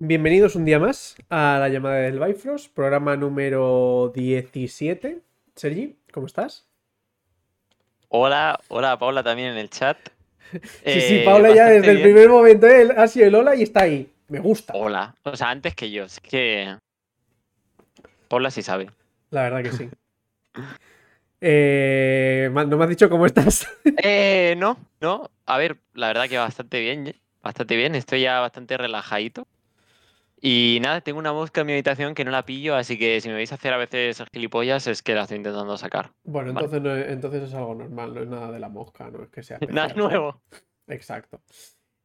Bienvenidos un día más a la llamada del Bifrost, programa número 17. Sergi, ¿cómo estás? Hola, hola Paula también en el chat. sí, sí, Paula ya desde el primer momento ¿eh? ha sido el hola y está ahí. Me gusta. Hola, o sea, antes que yo, es que Paula sí sabe. La verdad que sí. Eh, ¿No me has dicho cómo estás? eh, no, no. A ver, la verdad que bastante bien, bastante bien. Estoy ya bastante relajadito. Y nada, tengo una mosca en mi habitación que no la pillo, así que si me veis hacer a veces gilipollas es que la estoy intentando sacar. Bueno, entonces, no es, entonces es algo normal, no es nada de la mosca, no es que sea. Nada nuevo. Exacto.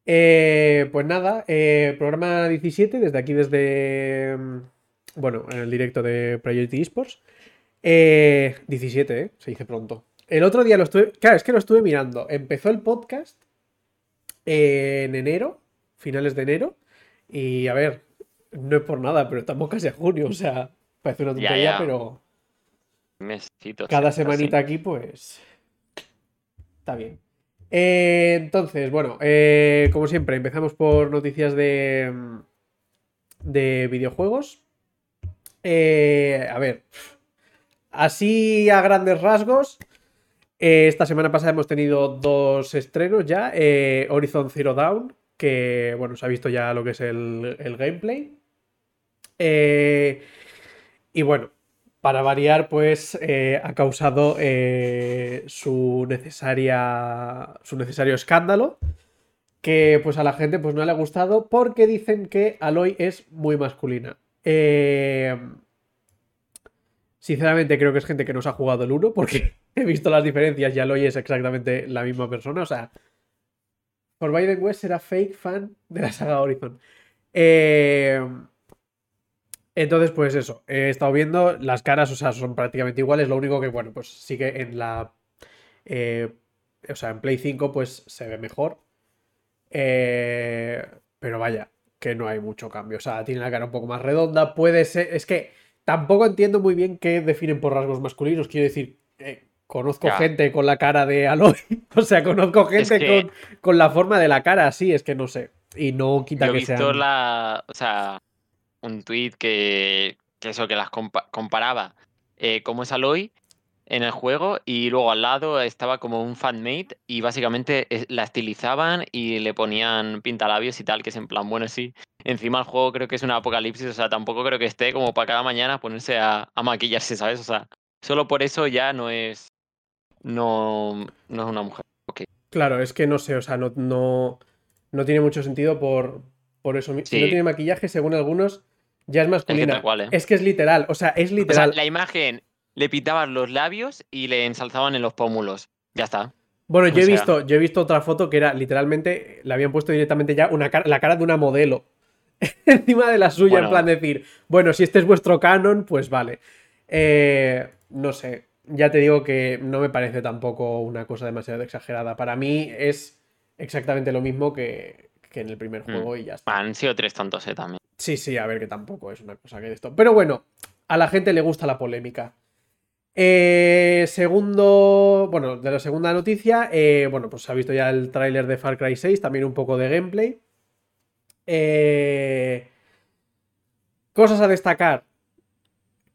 Eh, pues nada, eh, programa 17, desde aquí, desde. Mm, bueno, en el directo de Priority Esports. 17, eh, Se dice pronto. El otro día lo estuve. Claro, es que lo estuve mirando. Empezó el podcast en enero, finales de enero. Y a ver, no es por nada, pero estamos casi a junio, o sea, parece una tontería, pero. Cada semanita aquí, pues. Está bien. Eh, entonces, bueno, eh, como siempre, empezamos por noticias de. de videojuegos. Eh, a ver. Así a grandes rasgos. esta semana pasada hemos tenido dos estrenos ya. Horizon Zero Dawn, que bueno, se ha visto ya lo que es el, el gameplay. Eh, y bueno, para variar, pues eh, ha causado eh, su necesaria. su necesario escándalo. Que pues a la gente pues no le ha gustado porque dicen que Aloy es muy masculina. Sinceramente creo que es gente que no se ha jugado el 1 porque he visto las diferencias y Aloy es exactamente la misma persona. O sea, por Biden West era fake fan de la saga Horizon. Eh, entonces, pues eso, he estado viendo las caras, o sea, son prácticamente iguales, lo único que, bueno, pues sí que en la... Eh, o sea, en Play 5 pues se ve mejor. Eh, pero vaya, que no hay mucho cambio. O sea, tiene la cara un poco más redonda. Puede ser. Es que tampoco entiendo muy bien qué definen por rasgos masculinos. Quiero decir, eh, conozco gente con la cara de Aloy. o sea, conozco gente con, la forma de la cara así. Es que no sé. Y no quita que sea. la. O sea un tweet que, eso, que las comparaba eh, cómo es Aloy en el juego y luego al lado estaba como un fanmate y básicamente la estilizaban y le ponían pintalabios y tal, que es en plan, bueno, sí. Encima el juego creo que es un apocalipsis, o sea, tampoco creo que esté como para cada mañana ponerse a, maquillarse, ¿sabes? O sea, solo por eso ya no es. No, no es una mujer. Claro, es que no sé, o sea, no, no, no tiene mucho sentido por, por eso. Si no tiene maquillaje, según algunos, ya es masculina. ¿eh? Es que, es literal, o sea, es literal. la imagen le pitaban los labios y le ensalzaban en los pómulos. Ya está. Bueno, yo he, visto, yo he visto otra foto que era literalmente, le habían puesto directamente ya una la cara de una modelo encima de la suya, en plan decir, bueno, si este es vuestro canon, pues vale. Eh, no sé, ya te digo que no me parece tampoco una cosa demasiado exagerada. Para mí es exactamente lo mismo que, en el primer mm. juego y ya está. Han sido tres tontos, eh, también. Sí, sí, a ver que tampoco es una cosa que esto. Pero bueno, a la gente le gusta la polémica. Eh, segundo, bueno, de la segunda noticia, eh, bueno, pues se ha visto ya el tráiler de Far Cry 6, también un poco de gameplay. Eh, cosas a destacar,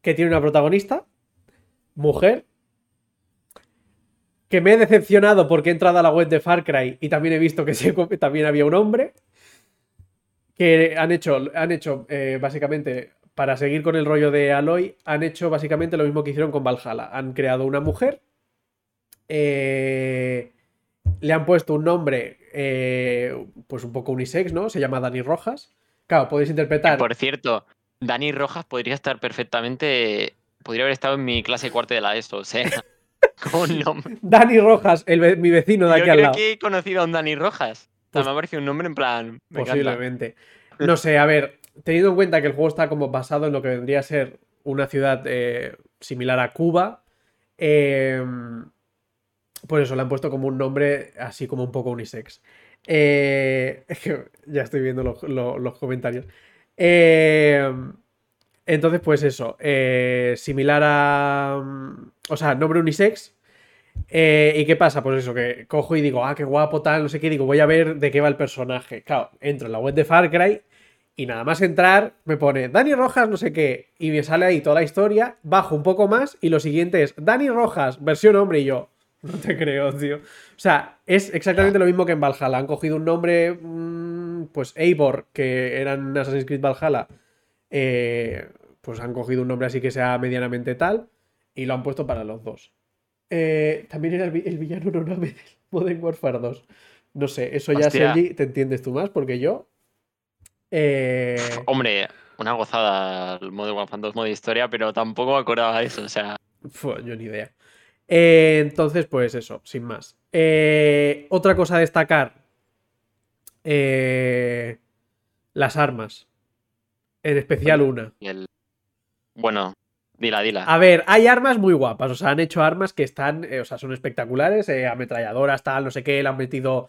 que tiene una protagonista, mujer, que me he decepcionado porque he entrado a la web de Far Cry y también he visto que también había un hombre que han hecho, han hecho eh, básicamente, para seguir con el rollo de Aloy, han hecho básicamente lo mismo que hicieron con Valhalla. Han creado una mujer, eh, le han puesto un nombre, eh, pues un poco unisex, ¿no? Se llama Dani Rojas. Claro, podéis interpretar. Por cierto, Dani Rojas podría estar perfectamente. Podría haber estado en mi clase cuarto de la ESO, o sea. con nombre. Dani Rojas, mi vecino de aquí al lado. Que he conocido a un Dani Rojas. Pues, me ha parecido un nombre en plan. Posiblemente. No sé, a ver, teniendo en cuenta que el juego está como basado en lo que vendría a ser una ciudad eh, similar a Cuba, em, pues eso, le han puesto como un nombre así como un poco unisex. Eh, ya estoy viendo los comentarios. Em, entonces, pues eso, eh, similar a... O sea, nombre unisex, eh, ¿Y qué pasa? Pues eso, que cojo y digo, ah, qué guapo, tal, no sé qué, digo, voy a ver de qué va el personaje. Claro, entro en la web de Far Cry Y nada más entrar, me pone Dani Rojas, no sé qué. Y me sale ahí toda la historia. Bajo un poco más. Y lo siguiente es Dani Rojas, versión hombre. Y yo, no te creo, tío. O sea, es exactamente lo mismo que en Valhalla. Han cogido un nombre, mm, pues Eivor, que era en Assassin's Creed Valhalla. eh, pues han cogido un nombre así que sea medianamente tal. Y lo han puesto para los dos. Eh, también era el, el villano Noname del Modern Warfare 2. No sé, eso ya, Hostia. Sergi, te entiendes tú más, porque yo. eh, Hombre, una gozada el modo Warfare 2 modo historia, pero tampoco acordaba de eso. O sea, yo ni idea. Eh, entonces, pues eso, sin más. Otra cosa a destacar. las armas. En especial una. el. Bueno, dila, dila. A ver, hay armas muy guapas. O sea, han hecho armas que están. eh, o sea, son espectaculares. eh, ametralladoras, tal, no sé qué. Le han metido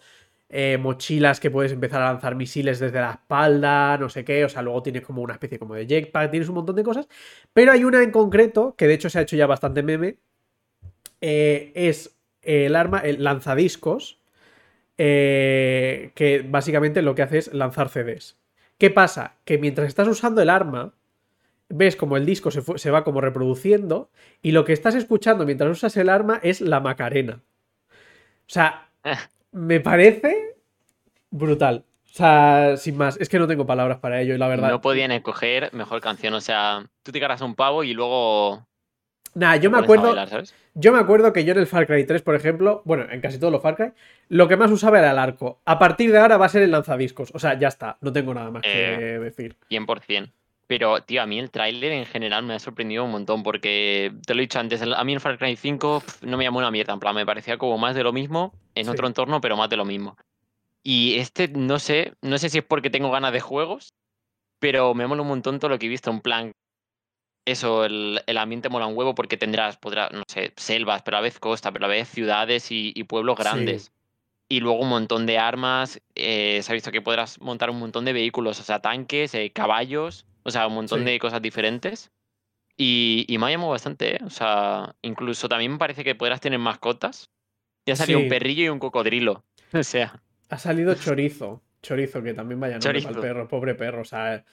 eh, mochilas que puedes empezar a lanzar misiles desde la espalda, no sé qué. O sea, luego tienes como una especie como de jetpack, tienes un montón de cosas. Pero hay una en concreto, que de hecho se ha hecho ya bastante meme. es el arma, el lanzadiscos. que básicamente lo que hace es lanzar CDs. ¿Qué pasa? Que mientras estás usando el arma, ves como el disco se, se va como reproduciendo y lo que estás escuchando mientras usas el arma es la Macarena. O sea, me parece brutal. O sea, sin más, es que no tengo palabras para ello y la verdad. No podían escoger mejor canción. O sea, tú te cargas un pavo y luego. Nah, yo me acuerdo, bailar, ¿sabes? yo me acuerdo que yo en el Far Cry 3, por ejemplo, bueno, en casi todos los Far Cry, lo que más usaba era el arco. A partir de ahora va a ser el lanzadiscos. O sea, ya está, no tengo nada más que Eh, decir. 100%. Pero, tío, a mí el tráiler en general me ha sorprendido un montón porque, te lo he dicho antes, a mí el Far Cry 5 pf, no me llamó una mierda, en plan, me parecía como más de lo mismo, en Sí. otro entorno, pero más de lo mismo. Y este, no sé, no sé si es porque tengo ganas de juegos, pero me mola un montón todo lo que he visto, en plan, eso, el, el ambiente mola un huevo porque tendrás, podrás, no sé, selvas, pero a la vez costa, pero a la vez ciudades y, y pueblos Sí. grandes. Y luego un montón de armas. eh, se ha visto que podrás montar un montón de vehículos, o sea, tanques, eh, caballos, o sea, un montón Sí. de cosas diferentes. Y, y me ha llamado bastante, ¿eh? O sea, incluso también me parece que podrás tener mascotas. Ya salió Sí. un perrillo y un cocodrilo. O sea, Ha salido chorizo. Chorizo, que también vaya nombre Chorizo. perro, pobre perro. O sea,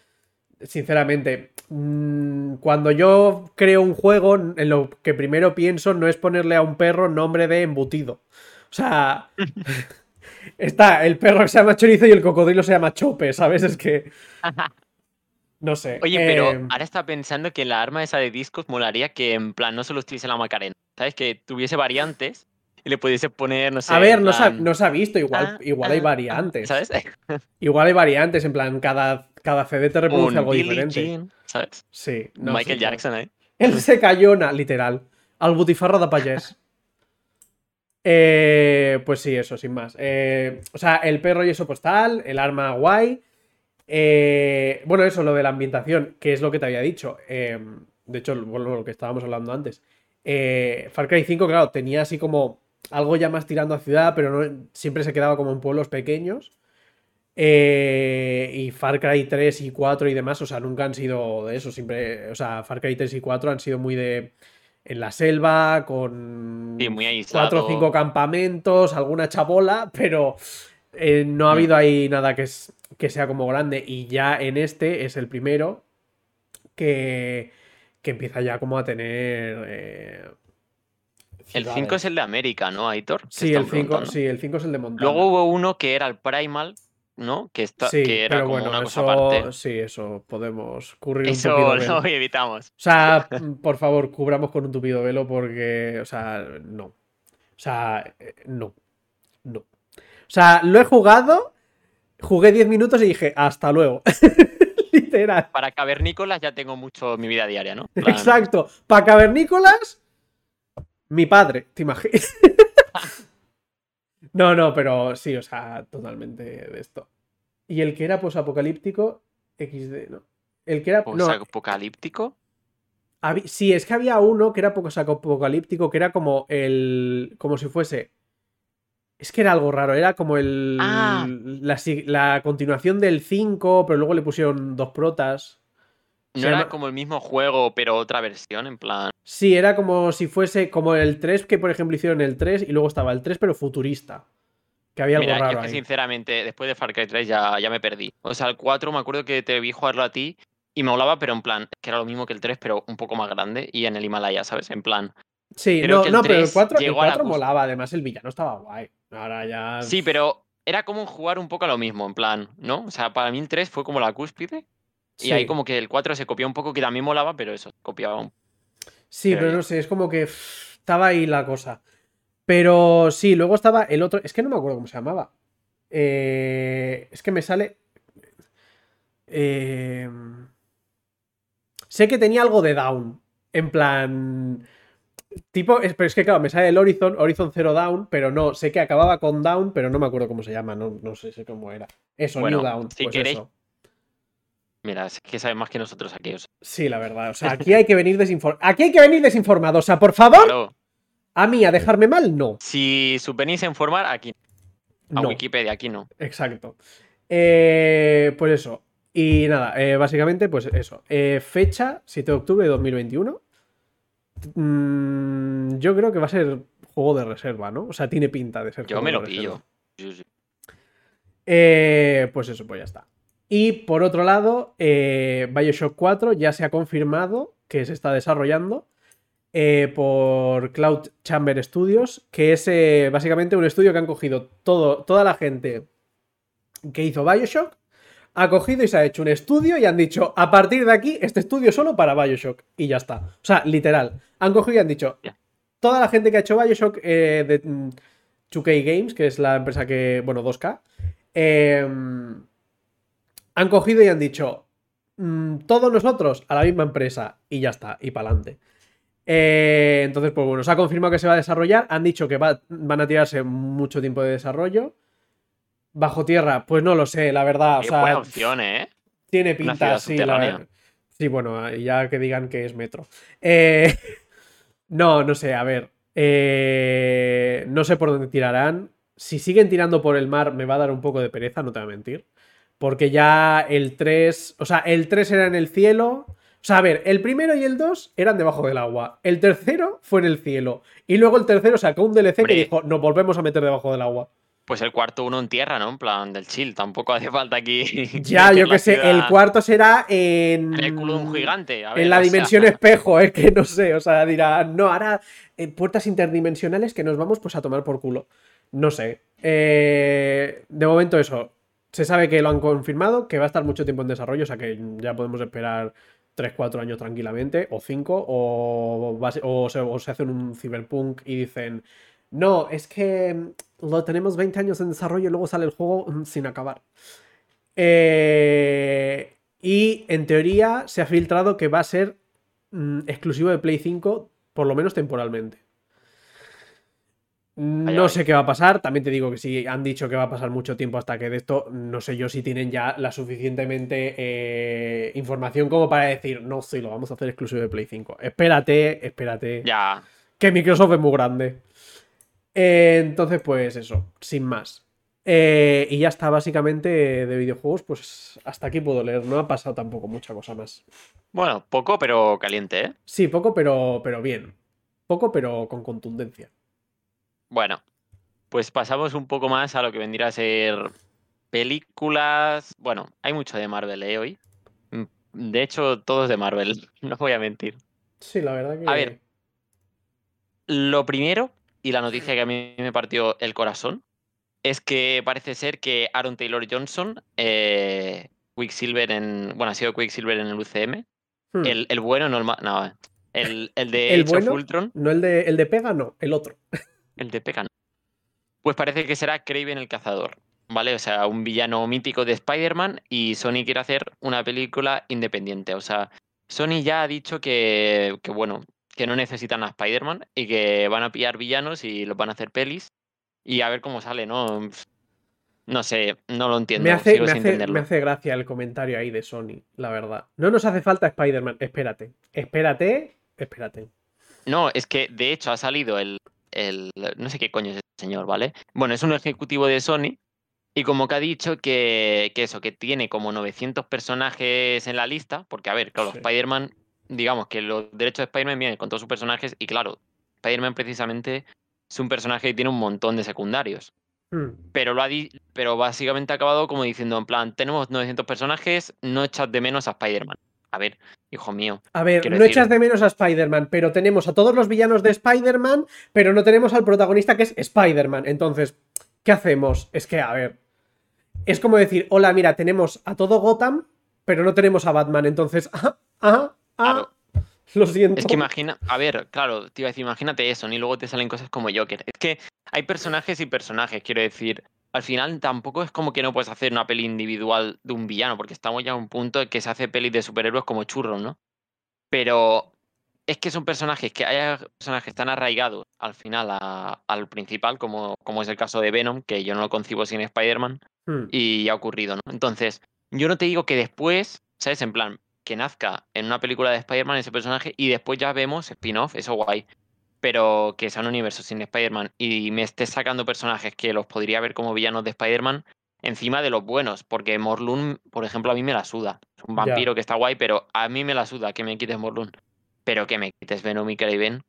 sinceramente, mm, cuando yo creo un juego, en lo que primero pienso no es ponerle a un perro nombre de embutido. O sea, está el perro que se llama chorizo y el cocodrilo se llama chope, ¿sabes? Es que. No sé. oye, pero eh, ahora está pensando que la arma esa de discos molaría que en plan no solo estuviese la Macarena, ¿sabes? Que tuviese variantes y le pudiese poner, no sé. a ver, no se, ha, no se ha visto, igual, ah, igual hay ah, variantes. ¿Sabes? Igual hay variantes, en plan, cada, cada CD te reproduce Un algo Billie diferente. Jean, ¿sabes? Sí. no, Michael. Jackson, ¿eh? El se cayona, literal. Al butifarra de payés. Eh, pues sí, eso, sin más. Eh, o sea, el perro y eso, pues tal, el arma guay. Eh, bueno, eso, lo de la ambientación, que es lo que te había dicho. Eh, de hecho, lo, lo que estábamos hablando antes. Eh, Far Cry 5, claro, tenía así como algo ya más tirando a ciudad, pero no, siempre se quedaba como en pueblos pequeños. Eh, y Far Cry 3 y 4 y demás, o sea, nunca han sido de eso, siempre, o sea, Far Cry 3 y 4 han sido muy de en la selva, con Sí, muy cuatro o aislado. cinco campamentos, alguna chabola, pero eh, no ha Mm. habido ahí nada que, es, que sea como grande. Y ya en este es el primero que, que empieza ya como a tener... eh, El 5 ciudades. es el de América, ¿no, Aitor? Sí, el están 5 preguntando. sí, el 5 es el de Montana. Luego hubo uno que era el Primal, ¿no? Que, está, Sí, que era pero como bueno, una cosa eso, aparte. sí, eso podemos cubrir un Eso tupido lo evitamos. O sea, por favor, cubramos con un tupido velo porque, o sea, no. O sea, eh. No. O sea, lo he jugado, jugué 10 minutos y dije, hasta luego. Literal. Para cavernícolas ya tengo mucho mi vida diaria, ¿no? Plan, Exacto. Para cavernícolas, mi padre, ¿te imaginas? no, no, pero sí, o sea, totalmente de esto. Y el que era posapocalíptico, XD, ¿no? El que era. No, Apocalíptico. Habi- Sí, es que había uno que era poco apocalíptico, que era como el. como si fuese. Es que era algo raro, era como el. Ah. La, continuación del 5, pero luego le pusieron dos protas. No era como el mismo juego, pero otra versión, en plan. Sí, era como si fuese como el 3, que por ejemplo hicieron el 3, y luego estaba el 3, pero futurista. Que había algo raro yo es que ahí. sinceramente, después de Far Cry 3 ya, ya me perdí. O sea, el 4 me acuerdo que te vi jugarlo a ti y me molaba, pero en plan, que era lo mismo que el 3, pero un poco más grande y en el Himalaya, ¿sabes? En plan. Sí, no, el no, pero el 3 4, el llegó la 4 cus- molaba, además el villano estaba guay. Ahora ya. Sí, pero era como jugar un poco a lo mismo, en plan, ¿no? O sea, para mí el 3 fue como la cúspide y ahí como que el 4 se copió un poco, que también molaba, pero eso, copiaba un Sí, Pero no sé, es como que pff, estaba ahí la cosa. Pero sí, luego estaba el otro. Es que no me acuerdo cómo se llamaba. Eh, es que me sale. Eh, sé que tenía algo de Down. En plan. Tipo, es- pero es que claro, me sale el Horizon, Horizon Zero Down, pero no, sé que acababa con Down, pero no me acuerdo cómo se llama, no, no sé, sé cómo era. Eso, Bueno, New Down. si pues queréis- eso. Mira, es que sabes más que nosotros aquí. O sea, Sí, la verdad. O sea, aquí hay que venir desinformado. Aquí hay que venir desinformado. O sea, por favor, claro, a mí a dejarme mal, no. si su venís a informar, aquí, a No. Wikipedia, aquí no. Exacto. Eh, pues eso. Y nada, eh, básicamente, pues eso. Eh, fecha 7 de octubre de 2021. Mm, yo creo que va a ser juego de reserva, ¿no? O sea, tiene pinta de ser Yo juego me de lo reserva. pillo. Sí, sí. Eh, pues eso, pues ya está. Y por otro lado, eh, Bioshock 4 ya se ha confirmado que se está desarrollando eh, por Cloud Chamber Studios, que es eh, básicamente un estudio que han cogido todo, toda la gente que hizo Bioshock, ha cogido y se ha hecho un estudio y han dicho, a partir de aquí, este estudio solo para Bioshock. Y ya está. O sea, literal. Han cogido y han dicho, toda la gente que ha hecho Bioshock eh, de mm, 2K Games, que es la empresa que, bueno, 2K, eh, han cogido y han dicho, mm, todos nosotros a la misma empresa y ya está, y para adelante. entonces, pues bueno, se ha confirmado que se va a desarrollar. Han dicho que va- van a tirarse mucho tiempo de desarrollo. Bajo tierra, pues no lo sé, la verdad. O sea, buena opción, ¿eh? tiene pinta, sí. la- subterránea. sí, bueno, ya que digan que es metro. Eh, no, no sé, a ver. eh, no sé por dónde tirarán. Si siguen tirando por el mar, me va a dar un poco de pereza, no te voy a mentir. Porque ya el 3. O sea, el 3 era en el cielo. O sea, a ver, el primero y el 2 eran debajo del agua. El tercero fue en el cielo. Y luego el tercero sacó un DLC que dijo: Nos volvemos a meter debajo del agua. Pues el cuarto uno en tierra, ¿no? En plan del chill. Tampoco hace falta aquí. Ya, yo que sé, el cuarto será en. En el culo de un gigante. a ver, en la sea, dimensión espejo, es que no sé, o sea, dirán, no, ahora eh, puertas interdimensionales que nos vamos pues a tomar por culo. No sé. Eh, de momento eso. Se sabe que lo han confirmado, que va a estar mucho tiempo en desarrollo, o sea que ya podemos esperar 3-4 años tranquilamente, o 5, o, se, o se hacen un cyberpunk y dicen, no, es que lo tenemos 20 años en desarrollo y luego sale el juego mm, sin acabar. Eh, y en teoría se ha filtrado que va a ser mm, exclusivo de Play 5, por lo menos temporalmente. No sé qué va a pasar, también te digo que si han dicho que va a pasar mucho tiempo hasta que de esto, no sé yo si tienen ya la suficientemente eh, información como para decir, no, sí, lo vamos a hacer exclusivo de Play 5. Espérate, espérate Ya. que Microsoft es muy grande. Eh, entonces, pues eso, sin más. Eh, y ya está, básicamente de videojuegos, pues hasta aquí puedo leer. No ha pasado tampoco mucha cosa más. Bueno, poco, pero caliente, ¿eh? Sí, poco, pero, pero bien. Poco, pero con contundencia. Bueno, pues pasamos un poco más a lo que vendría a ser películas. Bueno, hay mucho de Marvel, ¿eh? Hoy. Mm, De hecho, todos de Marvel, no voy a mentir. Sí, la verdad que. A ver. Lo primero, y la noticia que a mí me partió el corazón, es que parece ser que Aaron Taylor Johnson, eh, Quicksilver en. Bueno, ha sido Quicksilver en el UCM. Hmm. El, el bueno, no el ma- No, el, el de ¿El Age of bueno? Ultron. No el de, el de Pega, no, el otro. El de Pecan. Pues parece que será Kraven el cazador. ¿Vale? O sea, un villano mítico de Spider-Man y Sony quiere hacer una película independiente. O sea, Sony ya ha dicho que, que bueno, que no necesitan a Spider-Man y que van a pillar villanos y los van a hacer pelis. Y a ver cómo sale, ¿no? No sé, no lo entiendo. Me hace, sigo me, sin hace, entenderlo. me hace gracia el comentario ahí de Sony, la verdad. No nos hace falta Spider-Man. Espérate, espérate, espérate. No, es que de hecho ha salido el, el. No sé qué coño es este señor, ¿vale? Bueno, es un ejecutivo de Sony y como que ha dicho que, que eso, que tiene como 900 personajes en la lista, porque a ver, claro, Sí. Spider-Man, digamos que los derechos de Spider-Man vienen con todos sus personajes y claro, Spider-Man precisamente es un personaje que tiene un montón de secundarios. Hmm. pero lo ha di- pero básicamente ha acabado como diciendo, en plan, tenemos 900 personajes, no echas de menos a Spider-Man. A ver, hijo mío. A ver, no decir- echas de menos a Spider-Man, pero tenemos a todos los villanos de Spider-Man, pero no tenemos al protagonista que es Spider-Man. Entonces, ¿qué hacemos? Es que, a ver, es como decir, hola, mira, tenemos a todo Gotham, pero no tenemos a Batman. Entonces, ah, ah, ah, Claro. lo siento. Es que imagina, a ver, claro, te iba a decir, imagínate eso, y luego te salen cosas como Joker. Es que hay personajes y personajes, quiero decir. Al final tampoco es como que no puedes hacer una peli individual de un villano, porque estamos ya a un punto en que se hace pelis de superhéroes como churros, ¿no? Pero es que son personajes que hay personajes tan arraigados al final a- al principal, como, como es el caso de Venom, que yo no lo concibo sin Spider-Man, Hmm. y ha ocurrido, ¿no? Entonces, yo no te digo que después, ¿sabes? En plan, que nazca en una película de Spider-Man ese personaje y después ya vemos spin-off, eso guay. Pero que sea un universo sin Spider-Man y me estés sacando personajes que los podría ver como villanos de Spider-Man encima de los buenos, porque Morlun, por ejemplo, a mí me la suda. Es un Ya. vampiro que está guay, pero a mí me la suda que me quites Morlun. Pero que me quites Venom y Kraven,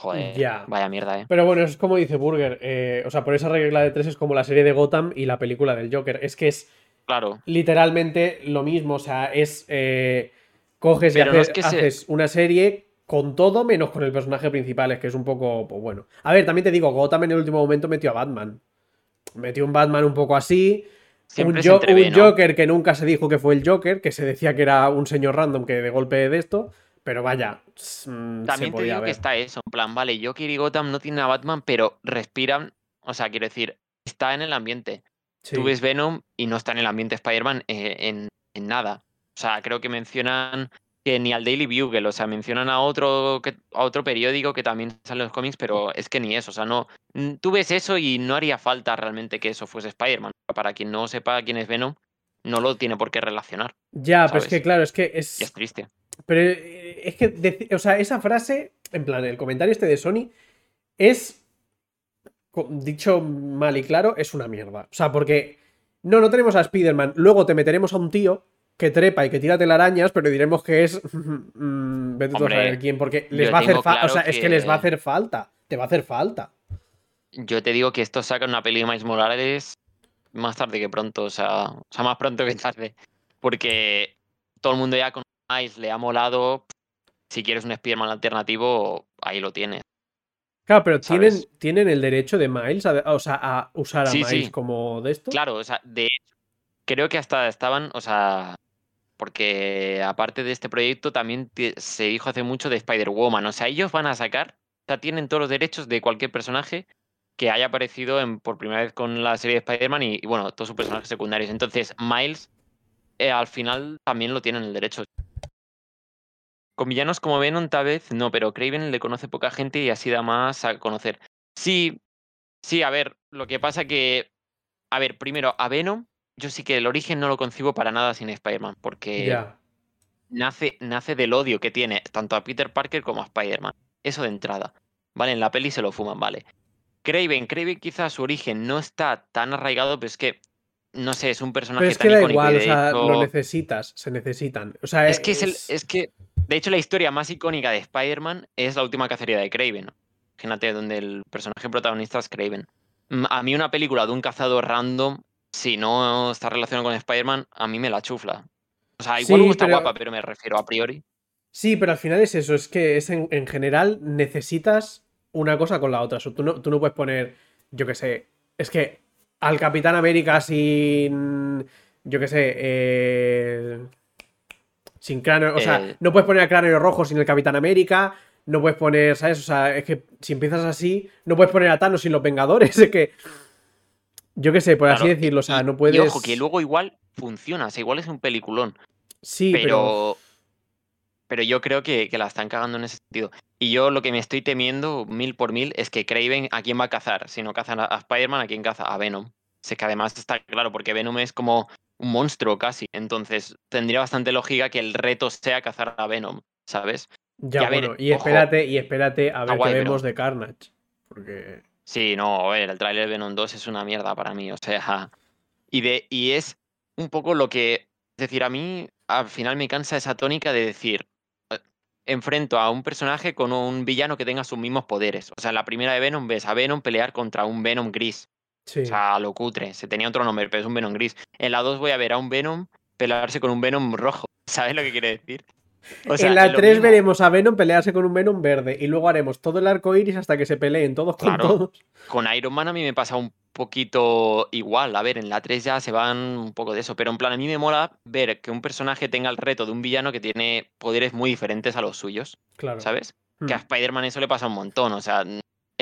joder, Ya. vaya mierda, ¿eh? Pero bueno, es como dice Burger. eh, o sea, por esa regla de tres es como la serie de Gotham y la película del Joker. Es que es Claro, literalmente lo mismo. O sea, es. eh, coges Pero y no haces, es que se- haces una serie con todo menos con el personaje principal. Es que es un poco. Pues bueno. A ver, también te digo, Gotham en el último momento metió a Batman. Metió un Batman un poco así. siempre un, se Jo- entrevé, un ¿no? Joker que nunca se dijo que fue el Joker, que se decía que era un señor random que de golpe de esto. Pero vaya. mm, se También te digo que está eso, en plan, vale, Joker y Gotham no tienen a Batman, pero respiran, o sea, quiero decir, está en el ambiente. Sí. Tú ves Venom y no está en el ambiente Spider-Man eh, en, en nada. O sea, creo que mencionan que ni al Daily Bugle, o sea, mencionan a otro, que, a otro periódico que también sale en los cómics, pero es que ni eso, o sea, no. Tú ves eso y no haría falta realmente que eso fuese Spider-Man. Para quien no sepa quién es Venom, no lo tiene por qué relacionar. Ya, pero es que claro, es que es. Y es triste. Pero eh, es que, o sea, esa frase, en plan, el comentario este de Sony, es, dicho mal y claro, es una mierda. O sea, porque, no, no tenemos a Spider-Man, luego te meteremos a un tío que trepa y que tira telarañas, pero diremos que es, mm, vete tú a Hombre, saber quién, porque les va a hacer falta, o sea, es que les va a hacer falta, te va a hacer falta. Yo te digo que esto saca una peli de Miles Morales más tarde que pronto, o sea, o sea, más pronto que tarde. Porque todo el mundo ya con Miles le ha molado. Si quieres un Spider-Man alternativo, ahí lo tienes. Claro, pero tienen, ¿Sabes? tienen el derecho de Miles, a, o sea, a usar a Sí, Miles sí. como de esto. Claro, o sea, de hecho, creo que hasta estaban, o sea, porque aparte de este proyecto también se dijo hace mucho de Spider-Woman. O sea, ellos van a sacar, o sea, tienen todos los derechos de cualquier personaje que haya aparecido en, por primera vez con la serie de Spider-Man y, y, bueno, todos sus personajes secundarios. Entonces, Miles eh, al final también lo tienen el derecho. Con villanos como Venom, tal vez no, pero Craven le conoce poca gente y así da más a conocer. Sí, sí, a ver, lo que pasa que. A ver, primero, a Venom, yo sí que el origen no lo concibo para nada sin Spider-Man, porque nace, nace del odio que tiene tanto a Peter Parker como a Spider-Man. Eso de entrada. Vale, en la peli se lo fuman, vale. Craven, Craven quizás su origen no está tan arraigado, pero es que, no sé, es un personaje Pero es tan que da igual, o sea, hecho- lo necesitas, se necesitan. O sea, es que es, el, es que, de hecho, la historia más icónica de Spider-Man es la última cacería de Craven. Imagínate, donde el personaje protagonista es Craven. Mm, A mí una película de un cazador random, si no está relacionado con Spider-Man, a mí me la chufla. O sea, igual Sí, está pero- guapa, pero me refiero a priori. Sí, pero al final es eso, es que es en, en general necesitas una cosa con la otra. O sea, tú, no, tú no puedes poner, yo qué sé, es que al Capitán América sin, yo qué sé, eh, sin cráneo, o sea, Eh. no puedes poner a cráneo rojo sin el Capitán América, no puedes poner, ¿sabes? O sea, es que si empiezas así, no puedes poner a Thanos sin los Vengadores, es que, yo qué sé, por así decirlo, o sea, no puedes... Y ojo, que luego igual funciona, o sea, igual es un peliculón. Sí, pero... pero, pero yo creo que, que la están cagando en ese sentido. Y yo lo que me estoy temiendo mil por mil es que Craven a quién va a cazar. Si no cazan a, a Spider-Man, ¿a quién caza? A Venom. Sé que además está claro, porque Venom es como un monstruo casi. Entonces tendría bastante lógica que el reto sea cazar a Venom, ¿sabes? Ya, y ver, bueno, y ojo. espérate, y espérate a ver qué vemos de Carnage. Porque... Sí, no, a ver, el tráiler de Venom 2 es una mierda para mí, o sea, y de y es un poco lo que, es decir, a mí al final me cansa esa tónica de decir, eh, enfrento a un personaje con un villano que tenga sus mismos poderes. O sea, en la primera de Venom ves a Venom pelear contra un Venom gris. Sí. O sea, lo cutre. Se tenía otro nombre, pero es un Venom gris. En la 2 voy a ver a un Venom pelearse con un Venom rojo. ¿Sabes lo que quiere decir? O sea, en la es lo 3 mismo. veremos a Venom pelearse con un Venom verde y luego haremos todo el arco iris hasta que se peleen todos con Claro. todos. Con Iron Man a mí me pasa un poquito igual. A ver, en la 3 ya se van un poco de eso. Pero en plan, a mí me mola ver que un personaje tenga el reto de un villano que tiene poderes muy diferentes a los suyos. Claro. ¿Sabes? Hmm. Que a Spider-Man eso le pasa un montón. O sea,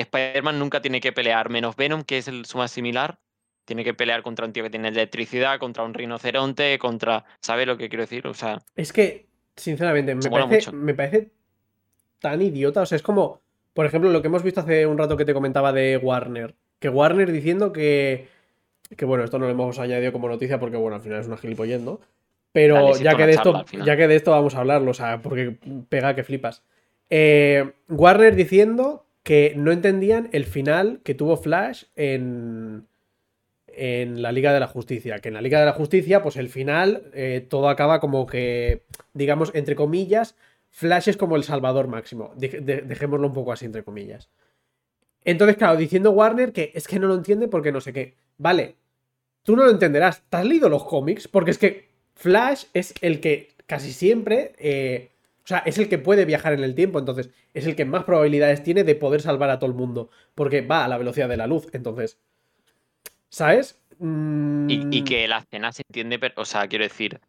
Spider-Man nunca tiene que pelear menos Venom, que es el, su más similar. Tiene que pelear contra un tío que tiene electricidad, contra un rinoceronte, contra. ¿Sabes lo que quiero decir? O sea, Es que, sinceramente, me parece, mucho. me parece tan idiota. O sea, es como, por ejemplo, lo que hemos visto hace un rato que te comentaba de Warner. Que Warner diciendo que. Que bueno, esto no lo hemos añadido como noticia porque, bueno, al final es una gilipollez, ¿no? Pero ya que, de esto, ya que de esto vamos a hablarlo, o sea, porque pega que flipas. Eh, Warner diciendo que no entendían el final que tuvo Flash en, en la Liga de la Justicia. Que en la Liga de la Justicia, pues el final, eh, todo acaba como que, digamos, entre comillas, Flash es como el salvador máximo. De- de- dejémoslo un poco así, entre comillas. Entonces, claro, diciendo Warner que es que no lo entiende porque no sé qué. Vale, tú no lo entenderás. ¿Te has leído los cómics? Porque es que Flash es el que casi siempre. eh, o sea, es el que puede viajar en el tiempo. Entonces, es el que más probabilidades tiene de poder salvar a todo el mundo. Porque va a la velocidad de la luz. Entonces. ¿Sabes? Mm, y, y que la escena se entiende, pero, o sea, quiero decir,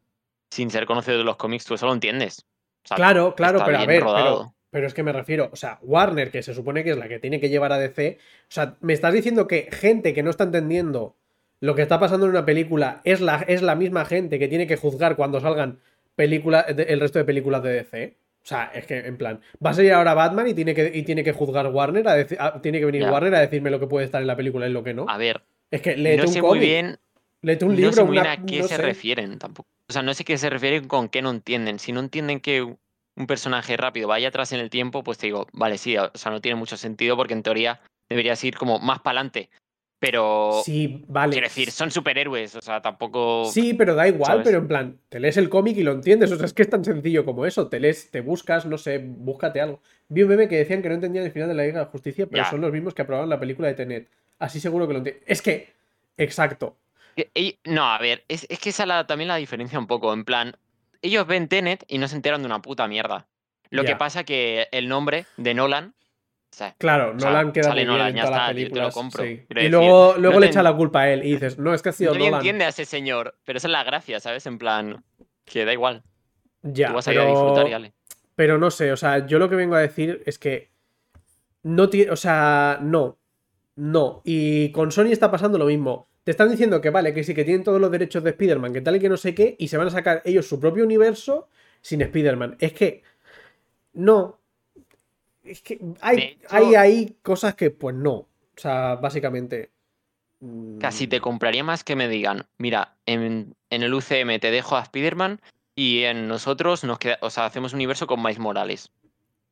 sin ser conocido de los cómics, tú eso lo entiendes. O sea, Claro, claro, pero a ver, pero, pero es que me refiero, o sea, Warner, que se supone que es la que tiene que llevar a DC, o sea, me estás diciendo que gente que no está entendiendo lo que está pasando en una película es la, es la misma gente que tiene que juzgar cuando salgan películas, el resto de películas de DC. O sea, es que, en plan, va a salir ahora Batman y tiene que, y tiene que juzgar Warner, a a- tiene que venir. Warner a decirme lo que puede estar en la película y lo que no. A ver, Es que léete no un sé muy cómic, bien léete un no libro, sé muy bien una- a qué no se sé. refieren tampoco. O sea, no sé qué se refieren con qué no entienden. Si no entienden que un personaje rápido vaya atrás en el tiempo, pues te digo, vale, sí, o sea, no tiene mucho sentido porque en teoría deberías ir como más para adelante. Pero, Sí, vale. quiero decir, son superhéroes, o sea, tampoco... Sí, pero da igual, ¿sabes? pero en plan, te lees el cómic y lo entiendes. O sea, es que es tan sencillo como eso. Te lees, te buscas, no sé, búscate algo. Vi un meme que decían que no entendían el final de la Liga de la Justicia, pero Ya. son los mismos que aprobaron la película de Tenet. Así seguro que lo entienden. Es que, exacto. Que ell- No, a ver, es, es que esa la, también la diferencia un poco. En plan, ellos ven Tenet y no se enteran de una puta mierda. Lo Ya. que pasa que el nombre de Nolan. Claro, O sea, Nolan queda sale muy bien Nolan, en todas las está, tío, te lo películas. compro. sí. Quiero Y decir, luego, luego no le echa la culpa a él y dices, no, es que ha sido nadie Nolan. entiende a ese señor, pero esa es la gracia, ¿sabes? En plan, que da igual. Ya, tú vas a ir a disfrutar pero, y dale. pero no sé, o sea, yo lo que vengo a decir es que no tiene, o sea, no, no. Y con Sony está pasando lo mismo. Te están diciendo que vale, que sí, que tienen todos los derechos de Spider-Man, que tal y que no sé qué, y se van a sacar ellos su propio universo sin Spider-Man. Es que, no. Es que hay, hecho- hay cosas que, pues no. O sea, básicamente. mm, Casi te compraría más que me digan, mira, en, en el UCM te dejo a Spider-Man y en nosotros nos queda, o sea, hacemos un universo con Miles Morales.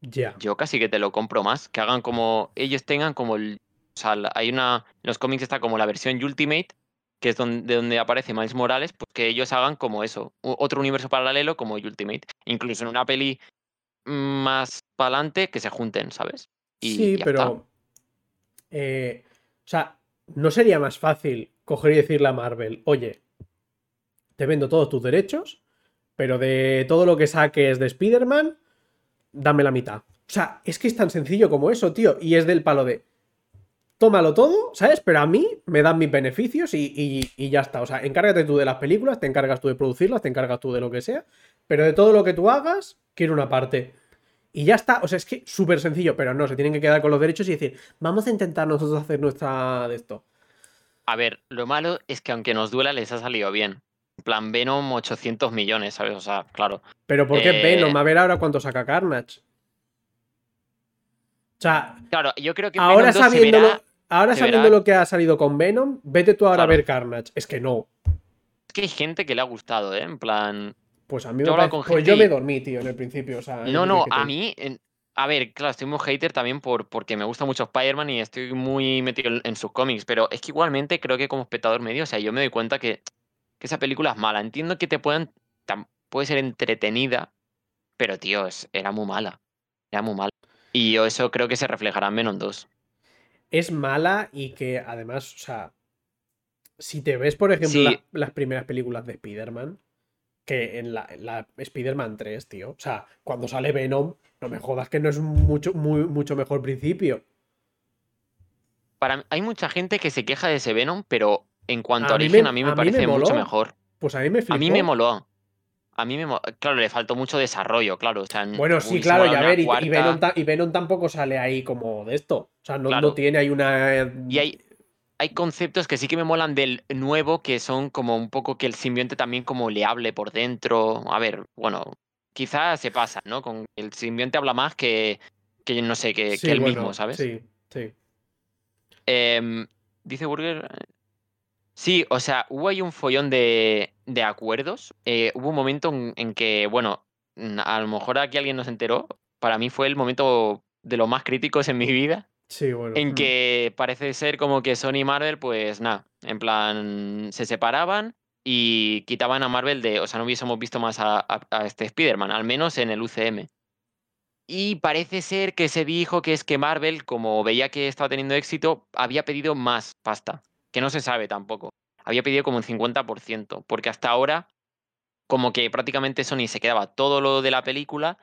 Ya. Yo casi que te lo compro más, que hagan como, ellos tengan como el, o sea, hay una, en los cómics está como la versión Ultimate, que es donde, de donde aparece Miles Morales, pues que ellos hagan como eso, otro universo paralelo como Ultimate. Incluso en una peli más para adelante que se junten, ¿sabes? Y sí, pero. eh, o sea, ¿no sería más fácil coger y decirle a Marvel, oye, te vendo todos tus derechos, pero de todo lo que saques de Spider-Man, dame la mitad? O sea, es que es tan sencillo como eso, tío. Y es del palo de. Tómalo todo, ¿sabes? Pero a mí me dan mis beneficios y, y- y ya está. O sea, encárgate tú de las películas, te encargas tú de producirlas, te encargas tú de lo que sea. Pero de todo lo que tú hagas, quiero una parte. Y ya está. O sea, es que súper sencillo, pero no, se tienen que quedar con los derechos y decir, vamos a intentar nosotros hacer nuestra de esto. A ver, lo malo es que aunque nos duela les ha salido bien. En plan, Venom 800 millones, ¿sabes? O sea, claro. Pero ¿por qué Eh, Venom? A ver ahora cuánto saca Carnage. O sea, Claro, yo creo que ahora Venom 2 se sabiendo, verá- lo, ahora sabiendo verá- lo que ha salido con Venom, vete tú ahora Claro. a ver Carnage. Es que no. Es que hay gente que le ha gustado, ¿eh? En plan... Pues a mí me Yo parece- con Pues yo me dormí, tío, en el principio. O sea, No, ¿qué no, a mí... en- A ver, claro, estoy muy hater también por, porque me gusta mucho Spider-Man y estoy muy metido en- sus cómics, pero es que igualmente creo que como espectador medio, o sea, yo me doy cuenta que, que esa película es mala. Entiendo que te puedan... puede ser entretenida, pero tío, es- era muy mala. Era muy mala. Y yo eso creo que se reflejará en Venom 2. es mala y que además, o sea, si te ves, por ejemplo, Sí. la- las primeras películas de Spider-Man, que en la, en la Spider-Man 3, tío. O sea, cuando sale Venom, no me jodas que no es mucho, muy, mucho mejor principio. Para mí- hay mucha gente que se queja de ese Venom, pero en cuanto a, A origen, me- a mí a me mí me parece mucho moló. mejor. Pues a mí me flipó. A mí me moló. A mí me mo- Claro, le faltó mucho desarrollo, claro. O sea, Bueno, sí, claro, ya una ver, y, y. Venom y Venom tampoco sale ahí como de esto. O sea, no, no tiene ahí una. Y hay, hay conceptos que sí que me molan del nuevo, que son como un poco que el simbionte también como le hable por dentro. A ver, bueno, quizás se pasa, ¿no? Con el simbionte habla más que, que no sé, que, Sí, que él bueno, mismo, ¿sabes? Sí, sí. Em, dice Burger. eh, Sí, o sea, hubo ahí un follón de, de acuerdos. Eh, hubo un momento en, en que, bueno, a lo mejor aquí alguien no se enteró. Para mí fue el momento de los más críticos en mi vida. Sí, bueno. En mm. que parece ser como que Sony y Marvel, pues nada, en plan, se separaban y quitaban a Marvel de. O sea, no hubiésemos visto más a, a- a este Spider-Man, al menos en el UCM. Y parece ser que se dijo que es que Marvel, como veía que estaba teniendo éxito, había pedido más pasta. Que no se sabe tampoco. Había pedido como un 50%. Porque hasta ahora, como que prácticamente Sony se quedaba todo lo de la película.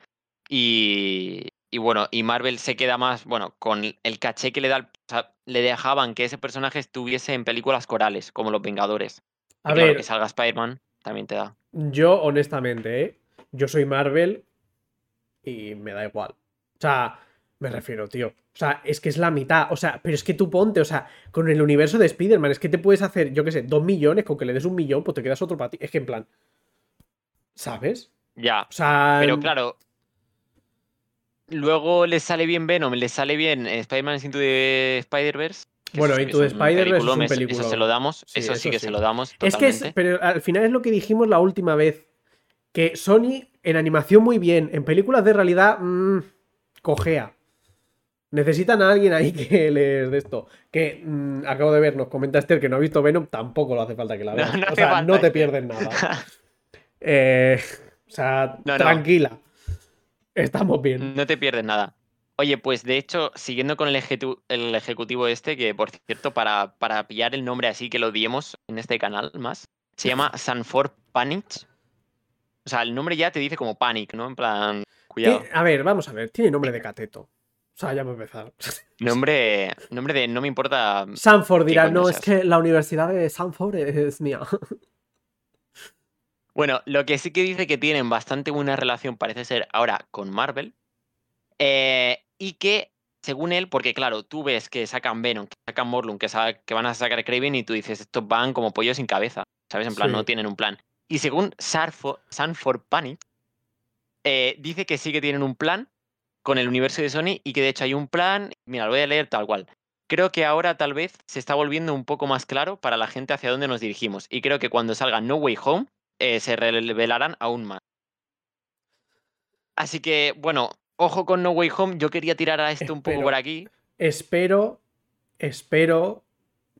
Y, y bueno, y Marvel se queda más, bueno, con el caché que le da. el- o sea, le dejaban que ese personaje estuviese en películas corales, como Los Vengadores. Y A claro, ver, que salga Spider-Man también te da. yo honestamente, ¿eh? Yo soy Marvel y me da igual. O sea, me refiero, tío. O sea, es que es la mitad. O sea, pero es que tú ponte, o sea, con el universo de Spider-Man, es que te puedes hacer, yo qué sé, dos millones, con que le des un millón, pues te quedas otro para ti. Es que en plan. ¿Sabes? Ya, O sea. Pero claro, luego le sale bien Venom, le sale bien eh, Spider-Man Into the Spider-Verse. Bueno, Into the Spider-Verse es un eso- Eso, se lo damos, Sí, eso sí que sí. se lo damos Es que es, pero al final es lo que dijimos la última vez. Que Sony en animación muy bien, en películas de realidad, mmm, cojea. Necesitan a alguien ahí que les de esto. Que mm, acabo de ver, nos comenta Esther que no ha visto Venom, tampoco le hace falta que la veas. no o sea, falta, no te pierdes nada. Eh, o sea, no. tranquila. Estamos bien. No te pierdes nada. Oye, pues de hecho, siguiendo con el, el ejecutivo este, que por cierto, para, para pillar el nombre así que lo diemos en este canal más, se llama Sanford Panic. O sea, el nombre ya te dice como Panic, ¿no? En plan, cuidado. A ver, vamos a ver. Tiene nombre de cateto. O sea, ya va a empezar. Nombre, nombre de no me importa. Sanford dirá, no, es que la universidad de Sanford es mía. Bueno, lo que sí que dice que tienen bastante buena relación, parece ser ahora con Marvel. eh, y que, según él, porque claro, tú ves que sacan Venom, que sacan Morlun, que, sa- que van a sacar Craven y tú dices, estos van como pollos sin cabeza. ¿Sabes? En plan, Sí. no tienen un plan. Y según Sarfo- Sanford Panic, eh, dice que sí que tienen un plan con el universo de Sony y que de hecho hay un plan. Mira, lo voy a leer tal cual. Creo que ahora tal vez se está volviendo un poco más claro para la gente hacia dónde nos dirigimos. Y creo que cuando salga No Way Home, eh, se revelarán aún más. Así que, bueno, ojo con No Way Home. Yo quería tirar a esto un poco por aquí. espero, espero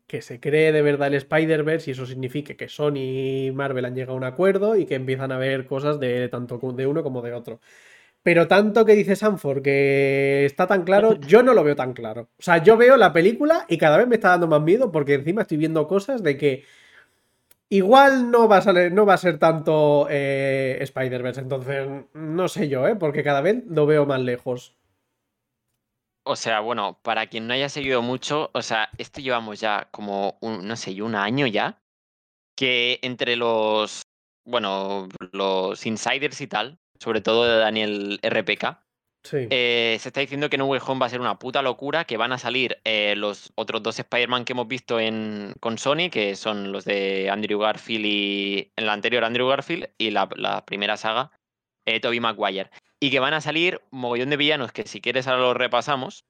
que se cree de verdad el Spider-Verse y eso signifique que Sony y Marvel han llegado a un acuerdo y que empiezan a ver cosas de tanto de uno como de otro. Pero tanto que dice Sanford que está tan claro, yo no lo veo tan claro. O sea, yo veo la película y cada vez me está dando más miedo porque encima estoy viendo cosas de que igual no va a, salir, no va a ser tanto eh, Spider-Verse. Entonces, no sé yo, ¿eh? Porque cada vez lo veo más lejos. O sea, bueno, para quien no haya seguido mucho, o sea, esto llevamos ya como, un, no sé, un año ya, que entre los, bueno, los insiders y tal, sobre todo de Daniel RPK, Eh, se está diciendo que No Way Home va a ser una puta locura, que van a salir eh, los otros dos Spider-Man que hemos visto en, con Sony, que son los de Andrew Garfield y en la anterior Andrew Garfield y la, primera saga, eh, Tobey Maguire. Y que van a salir mogollón de villanos que si quieres ahora los repasamos.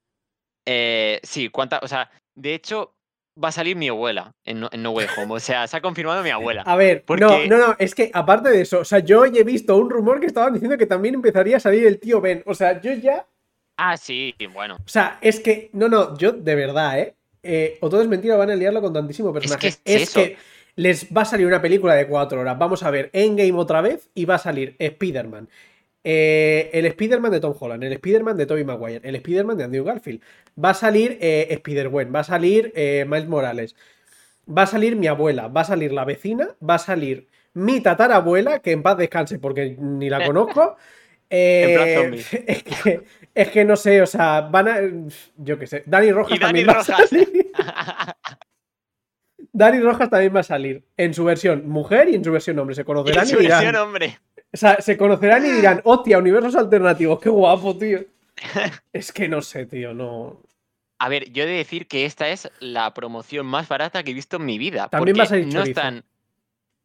Eh, sí, cuánta, o sea, de hecho va a salir mi abuela en No, en No Way Home, o sea, se ha confirmado mi abuela. A ver, Porque- no, no, no, es que aparte de eso, o sea, yo hoy he visto un rumor que estaban diciendo que también empezaría a salir el tío Ben. O sea, yo ya. Ah, sí, bueno. O sea, es que. No, no, yo de verdad, ¿eh? eh o todo es mentira, van a liarlo con tantísimo personaje. que es que les va a salir una película de cuatro horas. Vamos a ver Endgame otra vez y va a salir Spider-Man. Eh, el Spider-Man de Tom Holland, el Spider-Man de Tobey Maguire, el Spider-Man de Andrew Garfield. Va a salir eh, Spider-Gwen, va a salir eh, Miles Morales. va a salir mi abuela, va a salir la vecina, va a salir mi tatarabuela, que en paz descanse porque ni la conozco. En plan Eh, es, que, es que no sé, o sea, van a. Yo qué sé. Dani Rojas Y Dani también va a Rojas. salir. Dani Rojas también va a salir en su versión mujer y en su versión hombre. Se Y conocerán en y, su dirán. versión, hombre. O sea, se conocerán y dirán, hostia, universos alternativos, qué guapo, tío. Es que no sé, tío, no. A ver, yo he de decir que esta es la promoción más barata que he visto en mi vida. También porque va a no están.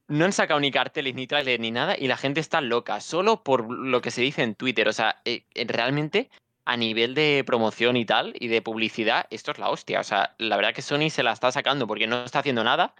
No han sacado ni carteles, ni trailers, ni nada, y la gente está loca, solo por lo que se dice en Twitter. O sea, eh, eh, realmente, a nivel de promoción y tal, y de publicidad, esto es la hostia. O sea, la verdad que Sony se la está sacando porque no está haciendo nada.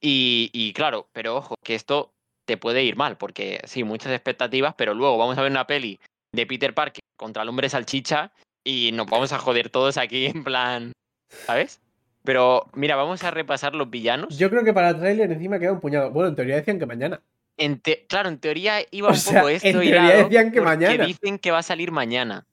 Y, y claro, pero ojo, que esto te puede ir mal, porque sí, muchas expectativas, pero luego vamos a ver una peli de Peter Parker contra el hombre salchicha y nos vamos a joder todos aquí en plan, ¿sabes? Pero mira, vamos a repasar los villanos. Yo creo que para el tráiler encima queda un puñado. Bueno, en teoría decían que mañana. En te- claro, en teoría iba O un sea, poco esto en teoría decían que mañana. dicen que va a salir mañana.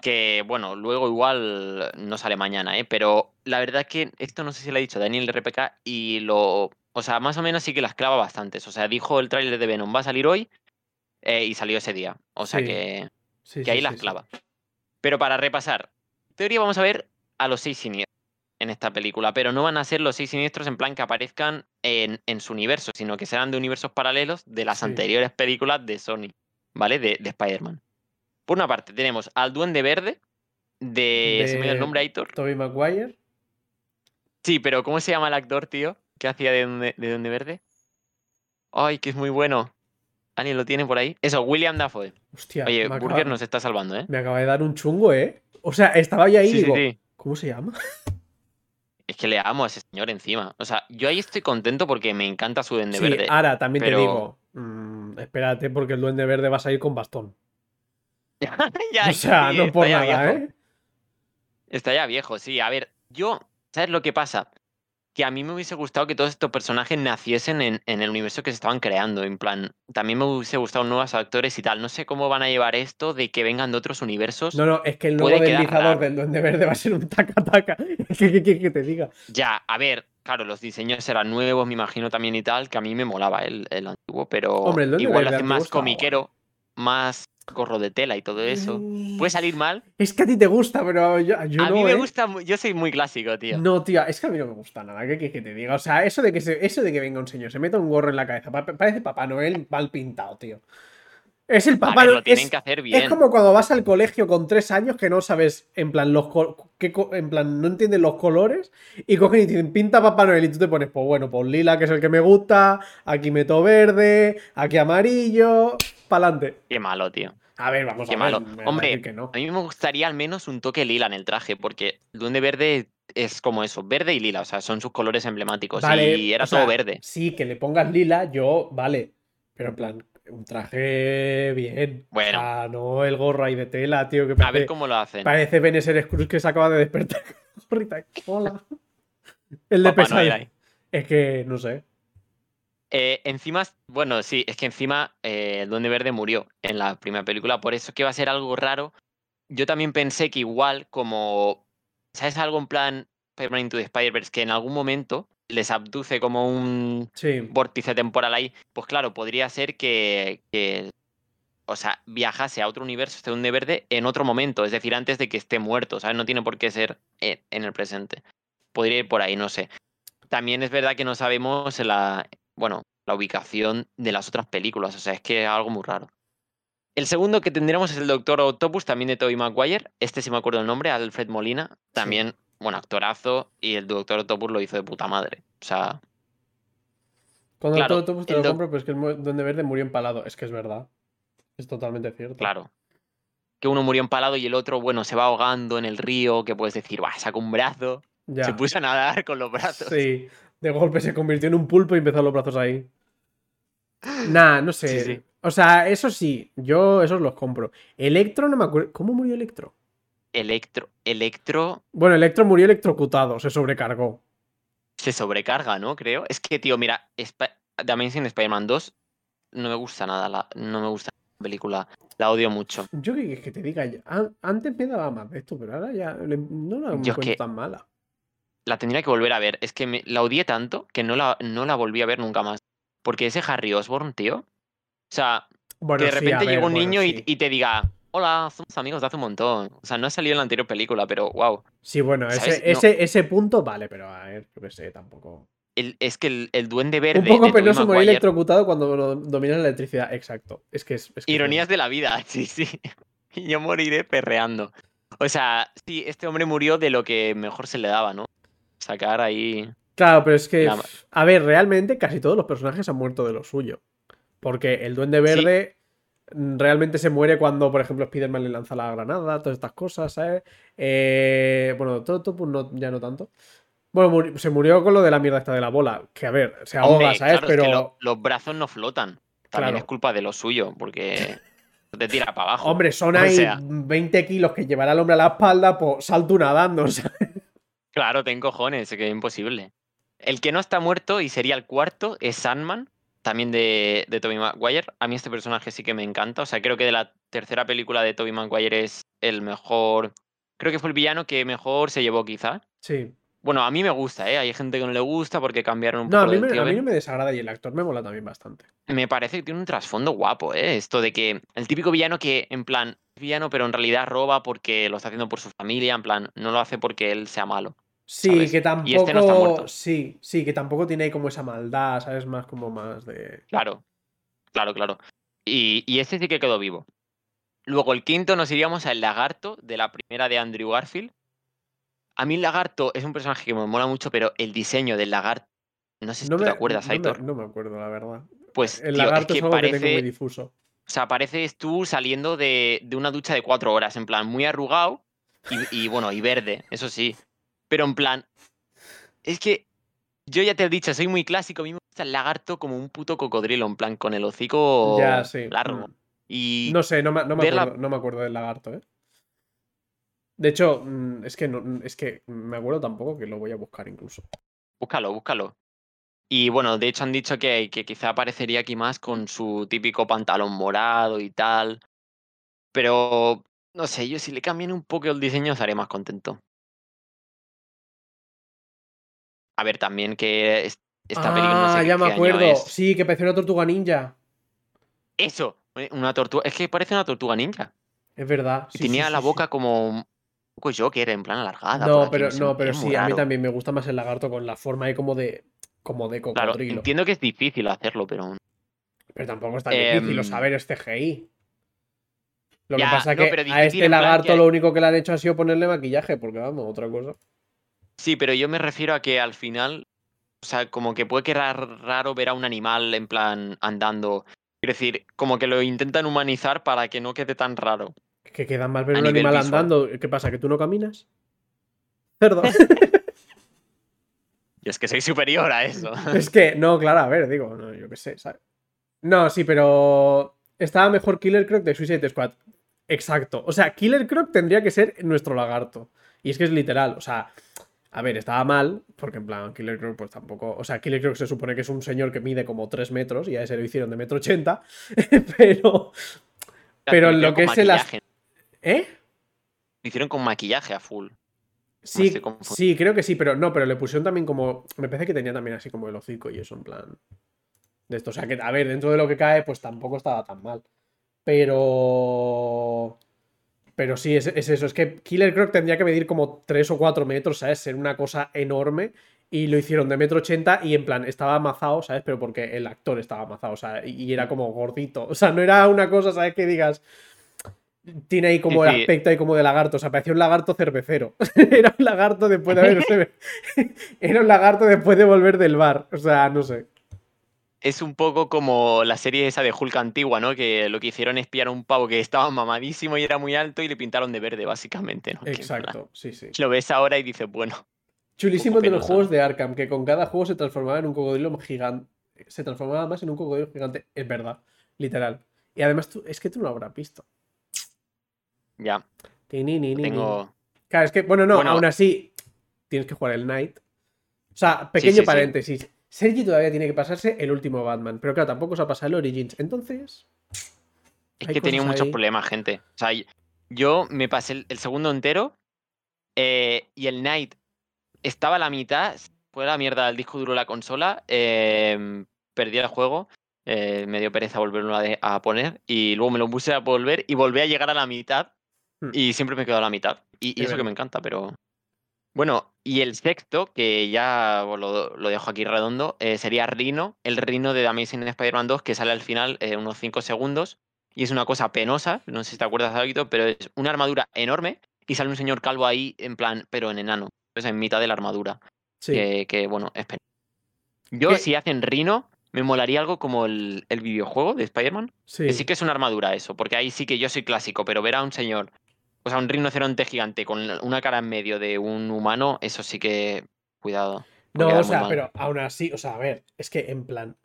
Que bueno, luego igual no sale mañana, ¿eh? Pero la verdad es que esto no sé si lo ha dicho Daniel de RPK y lo. O sea, más o menos sí que las clava bastantes. O sea, dijo el tráiler de Venom va a salir hoy eh, y salió ese día. O sea Sí. que, Sí, que sí, ahí las clava. Pero para repasar, en teoría vamos a ver a los seis siniestros en esta película, pero no van a ser los seis siniestros en plan que aparezcan en, en su universo, sino que serán de universos paralelos de las anteriores películas de Sony, ¿vale? De, de Spider-Man. Por una parte, tenemos al Duende Verde de... ¿Se me dio el nombre, Aitor? Tobey Maguire. Sí, pero ¿cómo se llama el actor, tío? ¿Qué hacía de Duende, de Duende Verde? Ay, que es muy bueno. ¿Alguien lo tiene por ahí? Eso, William Dafoe. Hostia, Oye, Burger acaba, nos está salvando, ¿eh? me acaba de dar un chungo, ¿eh? O sea, estaba yo ahí Sí, digo, sí. ¿cómo se llama? Es que le amo a ese señor encima. O sea, yo ahí estoy contento porque me encanta su Duende Verde. ahora también pero- te digo, mm, espérate porque el Duende Verde va a salir con bastón. Ya, o sea, no por nada, viejo. ¿eh? Está ya viejo, sí. A ver, yo, ¿sabes lo que pasa? Que a mí me hubiese gustado que todos estos personajes naciesen en, en el universo que se estaban creando. En plan, también me hubiese gustado nuevos actores y tal. No sé cómo van a llevar esto de que vengan de otros universos. No, no, es que el nuevo deslizador del Duende Verde va a ser un taca-taca. ¿Qué qué que te diga? Ya, a ver, claro, los diseños eran nuevos, me imagino también y tal, que a mí me molaba el, el antiguo, pero Hombre, el igual lo hacen más comiquero, más gorro de tela y todo eso. Mm, Puede salir mal. Es que a ti te gusta, pero yo, yo a no, mí me ¿eh? gusta, yo soy muy clásico, tío. No, tía, es que a mí no me gusta nada. ¿Qué quieres que te diga? O sea, eso de que, se- eso de que venga un señor, se meta un gorro en la cabeza, pa- parece Papá Noel mal pintado, tío. Es el a Papá ver, lo tienen es- que hacer bien. Es como cuando vas al colegio con tres años que no sabes, en plan, los co- en plan, no entiendes los colores y cogen y dicen, pinta Papá Noel y tú te pones, pues bueno, pues lila, que es el que me gusta, aquí meto verde, aquí amarillo, pa'lante. Qué malo, tío. A ver, vamos Qué a malo. ver. a Hombre, que no. A mí me gustaría al menos un toque lila en el traje, porque duende verde es como eso, verde y lila, o sea, son sus colores emblemáticos. Vale, y era sea, todo verde. Sí, que le pongas lila, yo, vale. Pero en plan, un traje bien. Bueno. O sea, no el gorro ahí de tela, tío, que A ver cómo lo hacen. parece Beneser Scrooge que se acaba de despertar. Gorrita, Hola. El de pesadilla. Es que, no sé. Eh, encima, bueno, sí, es que encima eh, el Duende Verde murió en la primera película, por eso que va a ser algo raro. Yo también pensé que igual, como, ¿sabes? Algo en plan Spider-Man Into the Spider-Verse, que en algún momento les abduce como un Sí. vórtice temporal ahí, pues claro, podría ser que, que, o sea, viajase a otro universo, este Duende Verde, en otro momento, es decir, antes de que esté muerto, ¿sabes? No tiene por qué ser en, en el presente. Podría ir por ahí, no sé. También es verdad que no sabemos la, bueno, la ubicación de las otras películas, o sea, es que es algo muy raro. El segundo que tendremos es el Doctor Octopus, también de Tobey Maguire. Este sí me acuerdo el nombre, Alfred Molina. También, bueno, actorazo. Y el Doctor Octopus lo hizo de puta madre. O sea, Cuando claro, todo todo te el lo doc- compro, pero es que el Duende Verde murió empalado. Es que es verdad. Es totalmente cierto. claro. Que uno murió empalado y el otro, bueno, se va ahogando en el río, que puedes decir, va, saca un brazo. Ya. Se puso a nadar con los brazos. Sí. De golpe se convirtió en un pulpo y empezó los brazos ahí. Nah, no sé. Sí, sí. O sea, eso sí, yo esos los compro. Electro no me acuerdo. ¿Cómo murió Electro? Electro, Electro Bueno, Electro murió electrocutado, se sobrecargó. se sobrecarga, ¿no? Creo. Es que, tío, mira, The Amazing Spider-Man 2 no me gusta nada, la, no me gusta la película. La odio mucho. Yo que que te diga, antes me daba más de esto, pero ahora ya no la encuentro que- tan mala. la tendría que volver a ver. Es que me, la odié tanto que no la, no la volví a ver nunca más. Porque ese Harry Osborn, tío. O sea, Bueno, que de sí, repente ver, llega un bueno, niño y- sí. y, te diga, hola, somos amigos de hace un montón. O sea, no ha salido en la anterior película, pero wow. Sí, bueno, ese, ese, ese punto vale, pero a ver, yo qué sé, tampoco. El- es que el, el duende verde. Un poco penoso morir electrocutado cuando dominas la electricidad. Exacto. Es que es. es que es Ironías de la vida, sí, sí. Y yo moriré perreando. O sea, sí, este hombre murió de lo que mejor se le daba, ¿no? Sacar ahí. Claro, pero es que. A ver, realmente casi todos los personajes han muerto de lo suyo. Porque el Duende Verde realmente se muere cuando, por ejemplo, Spider-Man le lanza la granada, todas estas cosas, ¿sabes? Eh, bueno, todo, todo no, ya no tanto. Bueno, se murió con lo de la mierda esta de la bola. Que a ver, se ahoga, Hombre, ¿sabes? claro, es pero. que lo- los brazos no flotan. También Claro. es culpa de lo suyo, porque te tira para abajo. Hombre, son ahí sea. 20 kilos que llevará el hombre a la espalda, pues salto nadando, ¿sabes? Claro, ten cojones, es que es imposible. El que no está muerto y sería el cuarto es Sandman, también de, de Tobey Maguire. A mí este personaje sí que me encanta. O sea, creo que de la tercera película de Tobey Maguire es el mejor. Creo que fue el villano que mejor se llevó, quizá. Sí. Bueno, a mí me gusta, ¿eh? Hay gente que no le gusta porque cambiaron un No, poco a mí, me, a mí no me desagrada y el actor me mola también bastante. Me parece que tiene un trasfondo guapo, ¿eh? Esto de que el típico villano que, en plan, es villano, pero en realidad roba porque lo está haciendo por su familia, en plan, no lo hace porque él sea malo. Sí, ¿sabes? que tampoco. Y este no está muerto. Sí, sí, que tampoco tiene ahí como esa maldad, ¿sabes? Más como más de. Claro, claro, claro. Y, y este sí que quedó vivo. Luego, el quinto nos iríamos al lagarto de la primera de Andrew Garfield. A mí el lagarto es un personaje que me mola mucho, pero el diseño del lagarto, no sé si No tú me, te acuerdas, no me- Aitor. no me acuerdo, la verdad. Pues, El tío, lagarto es, que tengo muy parece, difuso. o sea, pareces tú saliendo de, de una ducha de cuatro horas, en plan, muy arrugado y, y, bueno, y verde, eso sí. Pero en plan, es que yo ya te he dicho, soy muy clásico, a mí me gusta el lagarto como un puto cocodrilo, en plan, con el hocico Ya, sí. largo. mm. Y No sé, no me, no me ver la- acuerdo, no me acuerdo del lagarto, ¿eh? De hecho, mm, es que no, es que me acuerdo tampoco que lo voy a buscar incluso. búscalo, búscalo. Y bueno, de hecho han dicho que, que quizá aparecería aquí más con su típico pantalón morado y tal. Pero no sé, yo si le cambian un poco el diseño estaré más contento. A ver, también que es- esta película no sé ah, qué- ya me qué año acuerdo. es. Sí, que parecía una tortuga ninja. Eso, eh, una tortuga. Es que parece una tortuga ninja. Es verdad. Sí, tenía sí, la sí, boca como poco Joker, en plan alargada. No, pero, sé, no, pero sí, a mí también me gusta más el lagarto con la forma ahí como de. como de Claro, cocodrilo. entiendo que es difícil hacerlo, pero. Pero tampoco es tan difícil, o Em, saber es CGI. Lo Ya, que pasa es no, que a difícil este lagarto que- lo único que le han hecho ha sido ponerle maquillaje, porque vamos, otra cosa. Sí, pero yo me refiero a que al final, o sea, como que puede quedar raro ver a un animal en plan andando. Quiero decir, como que lo intentan humanizar para que no quede tan raro. Que queda mal ver A un animal visual. andando. ¿Qué pasa? ¿Que tú no caminas? Cerdo. Y es que soy superior a eso. es que, no, claro, a ver, digo, no, yo qué sé, ¿sabes? No, sí, pero. Estaba mejor Killer Croc de Suicide Squad. Exacto. O sea, Killer Croc tendría que ser nuestro lagarto. Y es que es literal. O sea, a ver, estaba mal, porque en plan, Killer Croc, pues tampoco. O sea, Killer Croc se supone que es un señor que mide como 3 metros, y a ese lo hicieron de metro 80. pero. Pero Lo que es el. ¿Eh? Lo hicieron con maquillaje a full. Sí, sí, creo que sí, pero no, pero le pusieron también como. Me parece que tenía también así como el hocico y eso, en plan. De esto. O sea que, a ver, dentro de lo que cae, pues tampoco estaba tan mal. Pero. Pero sí, es, es eso. Es que Killer Croc tendría que medir como 3 o 4 metros, ¿sabes? Ser una cosa enorme. Y lo hicieron de metro 80 y en plan, estaba amazado, ¿sabes? Pero porque el actor estaba amazado, o sea, y, era como gordito. O sea, no era una cosa, ¿sabes? Que digas. Tiene ahí como Sí, el aspecto ahí como de lagarto. O sea, parecía un lagarto cervecero. era un lagarto después de era un lagarto después de volver del bar. O sea, no sé. Es un poco como la serie esa de Hulk antigua, ¿no? Que lo que hicieron es pillar a un pavo que estaba mamadísimo y era muy alto y le pintaron de verde, básicamente, ¿no? Exacto, sí, sí. Lo ves ahora y dices, bueno, Chulísimo de los juegos de Arkham, que con cada juego se transformaba en un cocodrilo gigante. Se transformaba más en un cocodrilo gigante. Es verdad, literal. Y además, tú, es que tú no lo habrás visto. ya, Ti, ni, ni, ni, ni. tengo... Claro, es que, bueno, no, Bueno. aún así, tienes que jugar el Night. O sea, pequeño sí, sí. paréntesis. Sergi todavía tiene que pasarse el último Batman, pero claro, tampoco se ha pasado el Origins. Entonces, Es que tenía cosas muchos ahí. problemas, gente. O sea, yo me pasé el, el segundo entero eh, y el Night estaba a la mitad, fue la mierda el disco duro la consola, em, perdí el juego, eh, me dio pereza volverlo a, de- a poner y luego me lo puse a volver y volví a llegar a la mitad Hmm. y siempre me quedo a la mitad. Y, y Es eso que me encanta, pero... Bueno, y el sexto, que ya lo, lo dejo aquí redondo, eh, sería Rino, el Rino de The Amazing Spider-Man 2, que sale al final eh, unos 5 segundos. Y es una cosa penosa, no sé si te acuerdas, David, pero es una armadura enorme y sale un señor calvo ahí, en plan, pero en enano, pues en mitad de la armadura. Sí. Que, que, bueno, es penoso. Yo, Que- si hacen Rino, me molaría algo como el, el videojuego de Spider-Man. sí. Que sí que es una armadura eso, porque ahí sí que yo soy clásico, pero ver a un señor, o sea, un rinoceronte gigante con una cara en medio de un humano, eso sí que. Cuidado. No, o sea, pero aún así, o sea, a ver, es que en plan.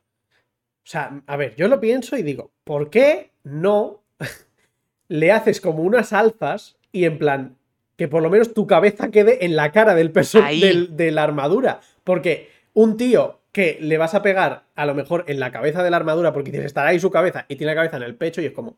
O sea, a ver, yo lo pienso y digo, ¿por qué no le haces como unas alzas y en plan que por lo menos tu cabeza quede en la cara del perso Ahí. del- de la armadura? Porque un tío que le vas a pegar a lo mejor en la cabeza de la armadura porque dices, estará ahí su cabeza y tiene la cabeza en el pecho y es como,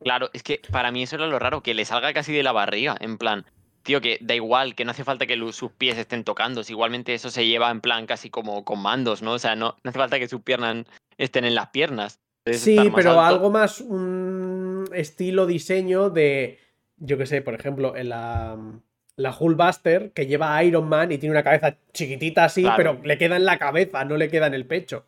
Claro, es que para mí eso era lo raro, que le salga casi de la barriga, en plan. Tío, que da igual, que no hace falta que sus pies estén tocando, si igualmente eso se lleva en plan casi como con mandos, ¿no? O sea, no, no hace falta que sus piernas estén en las piernas. Sí, pero alto. algo más un estilo diseño de, yo qué sé, por ejemplo, en la, la Hulkbuster que lleva a Iron Man y tiene una cabeza chiquitita así, Claro. pero le queda en la cabeza, no le queda en el pecho.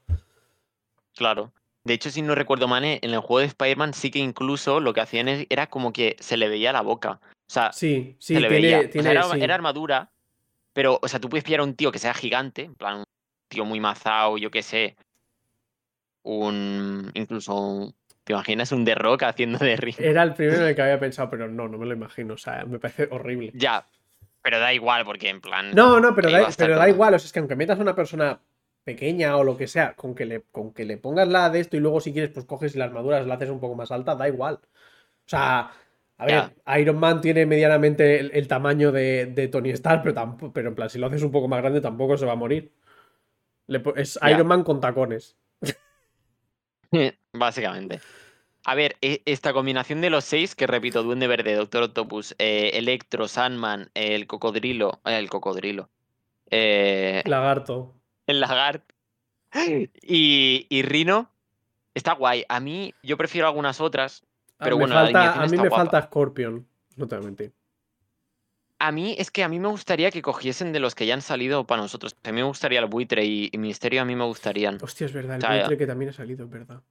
Claro. De hecho, si no recuerdo mal, en el juego de Spider-Man sí que incluso lo que hacían era como que se le veía la boca. O sea, Sí, sí, se le tiene, veía. O sea, tiene- era, sí. era armadura, pero, o sea, tú puedes pillar a un tío que sea gigante, en plan, un tío muy mazao, yo qué sé. Un. Incluso. un- ¿Te imaginas un The Rock haciendo de ring? Era el primero en el que había pensado, pero no, no me lo imagino, o sea, me parece horrible. Ya. Pero da igual, porque en plan. No, no, pero da, pero da igual, o sea, es que aunque metas a una persona pequeña o lo que sea, con que le, con que le pongas la de esto y luego si quieres, pues coges y la armadura la haces un poco más alta, da igual. O sea, a ver, Iron Man tiene medianamente el, el tamaño de, de Tony Stark, pero, tampoco, pero en plan, si lo haces un poco más grande tampoco se va a morir. Le es. Iron Man con tacones. Básicamente. A ver, e- esta combinación de los seis, que repito, Duende Verde, Doctor Octopus, eh, Electro, Sandman, el cocodrilo. el cocodrilo. eh, Lagarto. El lagarto. Y, y Rino. Está guay. A mí, yo prefiero algunas otras. A Pero me bueno, la falta- alineación a mí está me guapa. falta Scorpion. No te voy a mentir. A mí, es que a mí me gustaría que cogiesen de los que ya han salido para nosotros. A mí me gustaría el buitre y, y Misterio a mí me gustarían. Hostia, es verdad, el O sea, buitre que también ha salido, es verdad.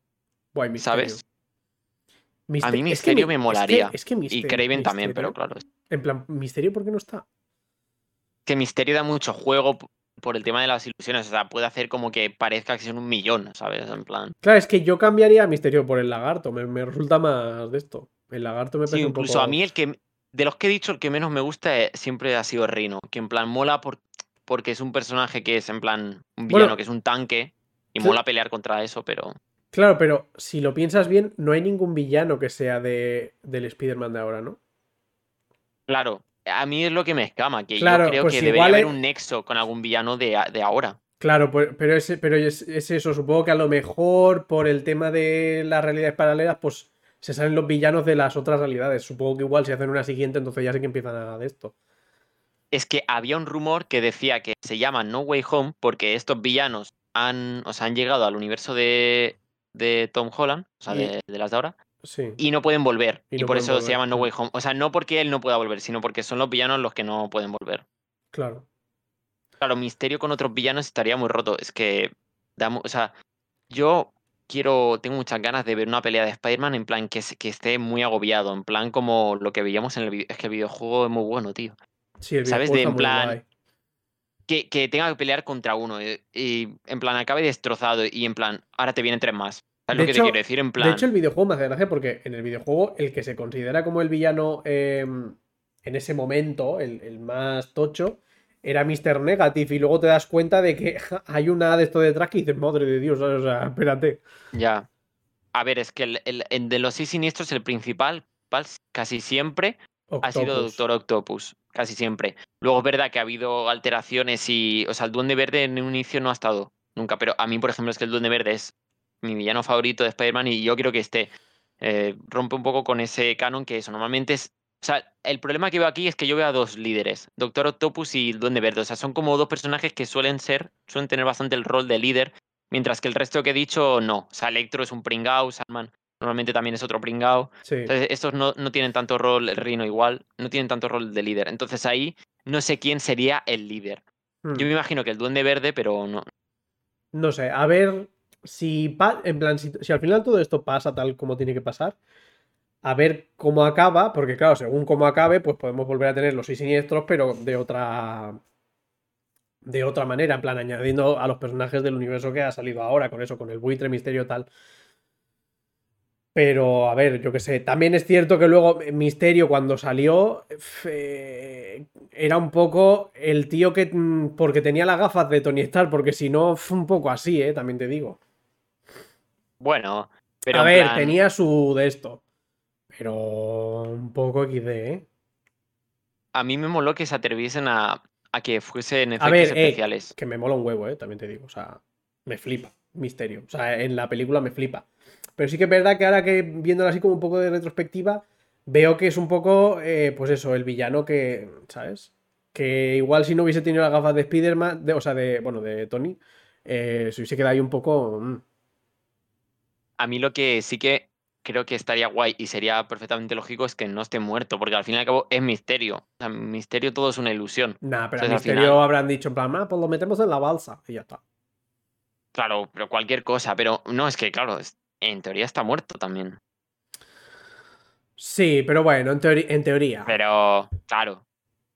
Guay, Misterio. ¿Sabes? Mister- A mí es que Misterio mi- me es que- molaría. Es que, Y Misterio- Kraven también, pero claro. En plan, Misterio, ¿por qué no está? que Misterio da mucho juego por el tema de las ilusiones. O sea, puede hacer como que parezca que son un millón, ¿sabes? En plan. Claro, es que yo cambiaría a Misterio por el lagarto. Me, me resulta más de esto. El lagarto me Sí, parece un incluso poco... a mí el que. De los que he dicho, el que menos me gusta eh, siempre ha sido Rino. Que en plan mola por, porque es un personaje que es en plan un villano, Bueno, que es un tanque. Y mola pelear contra eso, pero. Claro, pero si lo piensas bien, no hay ningún villano que sea de, del Spider-Man de ahora, ¿no? Claro, a mí es lo que me escama, que Claro, yo creo pues que debería haber un nexo con algún villano de, de ahora. Claro, pues- pero, es, pero es, es eso. Supongo que a lo mejor por el tema de las realidades paralelas, pues se salen los villanos de las otras realidades. Supongo que igual si hacen una siguiente, entonces ya sí que empiezan a de esto. Es que había un rumor que decía que se llama No Way Home porque estos villanos han, o sea, han llegado al universo de, de Tom Holland, o sea, de las de ahora, Sí. y no pueden volver. Y Y, no por eso volver, se llama No. Way Home. O sea, no porque él no pueda volver, sino porque son los villanos los que no pueden volver. Claro. Claro, Misterio con otros villanos estaría muy roto. Es que, da mu- o sea, yo quiero, tengo muchas ganas de ver una pelea de Spider-Man en plan que, que esté muy agobiado, en plan como lo que veíamos en el video. Es que el videojuego es muy bueno, tío. Sí, el ¿Sabes? De en plan. Que, que tenga que pelear contra uno eh, y, en plan acabe destrozado y en plan, ahora te vienen tres más. ¿Sabes De lo que hecho- te quiero decir? En De plan, hecho, el videojuego me hace gracia porque en el videojuego el que se considera como el villano eh, en ese momento, el, el más tocho, era Mr. Negative y luego te das cuenta de que hay una de esto detrás que dices, madre de Dios, ¿sabes? o sea, espérate. ya. A ver, es que el, de los seis siniestros, el principal, pal- casi siempre ha sido. Doctor Octopus, casi siempre. Luego es verdad que ha habido alteraciones y, o sea, el Duende Verde en un inicio no ha estado nunca, pero a mí, por ejemplo, es que el Duende Verde es mi villano favorito de Spider-Man y yo creo que este eh, rompe un poco con ese canon que eso normalmente es O sea, el problema que veo aquí es que yo veo a dos líderes, Doctor Octopus y el Duende Verde. O sea, son como dos personajes que suelen ser, suelen tener bastante el rol de líder, mientras que el resto que he dicho, no. O sea, Electro es un pringao, Salman normalmente también es otro pringao. Sí. Entonces, estos no, no tienen tanto rol, el Rino igual, no tienen tanto rol de líder. Entonces ahí no sé quién sería el líder. Hmm. Yo me imagino que el Duende Verde, pero no. No sé, a ver si, en plan, si, al final todo esto pasa tal como tiene que pasar, a ver cómo acaba, porque claro, según cómo acabe, pues podemos volver a tener los seis siniestros, pero de otra de otra manera, en plan añadiendo a los personajes del universo que ha salido ahora, con eso, con el buitre, misterio tal. Pero, a ver, yo qué sé, también es cierto que luego Misterio cuando salió eh, era un poco el tío que, mm, porque tenía las gafas de Tony Stark, porque si no, fue un poco así, ¿eh? También te digo. Bueno, pero a ver, plan, tenía su de esto, pero un poco XD, ¿eh? a mí me moló que se atreviesen a, a que fuesen A efectos ver, eh, especiales. que me mola un huevo, ¿eh? También te digo, o sea, me flipa Misterio, o sea, en la película me flipa. Pero sí que es verdad que ahora que viéndolo así como un poco de retrospectiva, veo que es un poco, eh, pues eso, el villano que, ¿sabes? Que igual si no hubiese tenido las gafas de Spider-Man, de- o sea, de, bueno, de Tony, eh, se hubiese quedado ahí un poco... mm. A mí lo que sí que creo que estaría guay y sería perfectamente lógico es que no esté muerto, porque al fin y al cabo es misterio. O sea, misterio todo es una ilusión. Nah, pero Entonces, al Misterio final- habrán dicho en plan, ah, pues lo metemos en la balsa y ya está. Claro, pero cualquier cosa. Pero no, es que claro, en teoría está muerto también. Sí, pero bueno, en teoría. Pero, claro,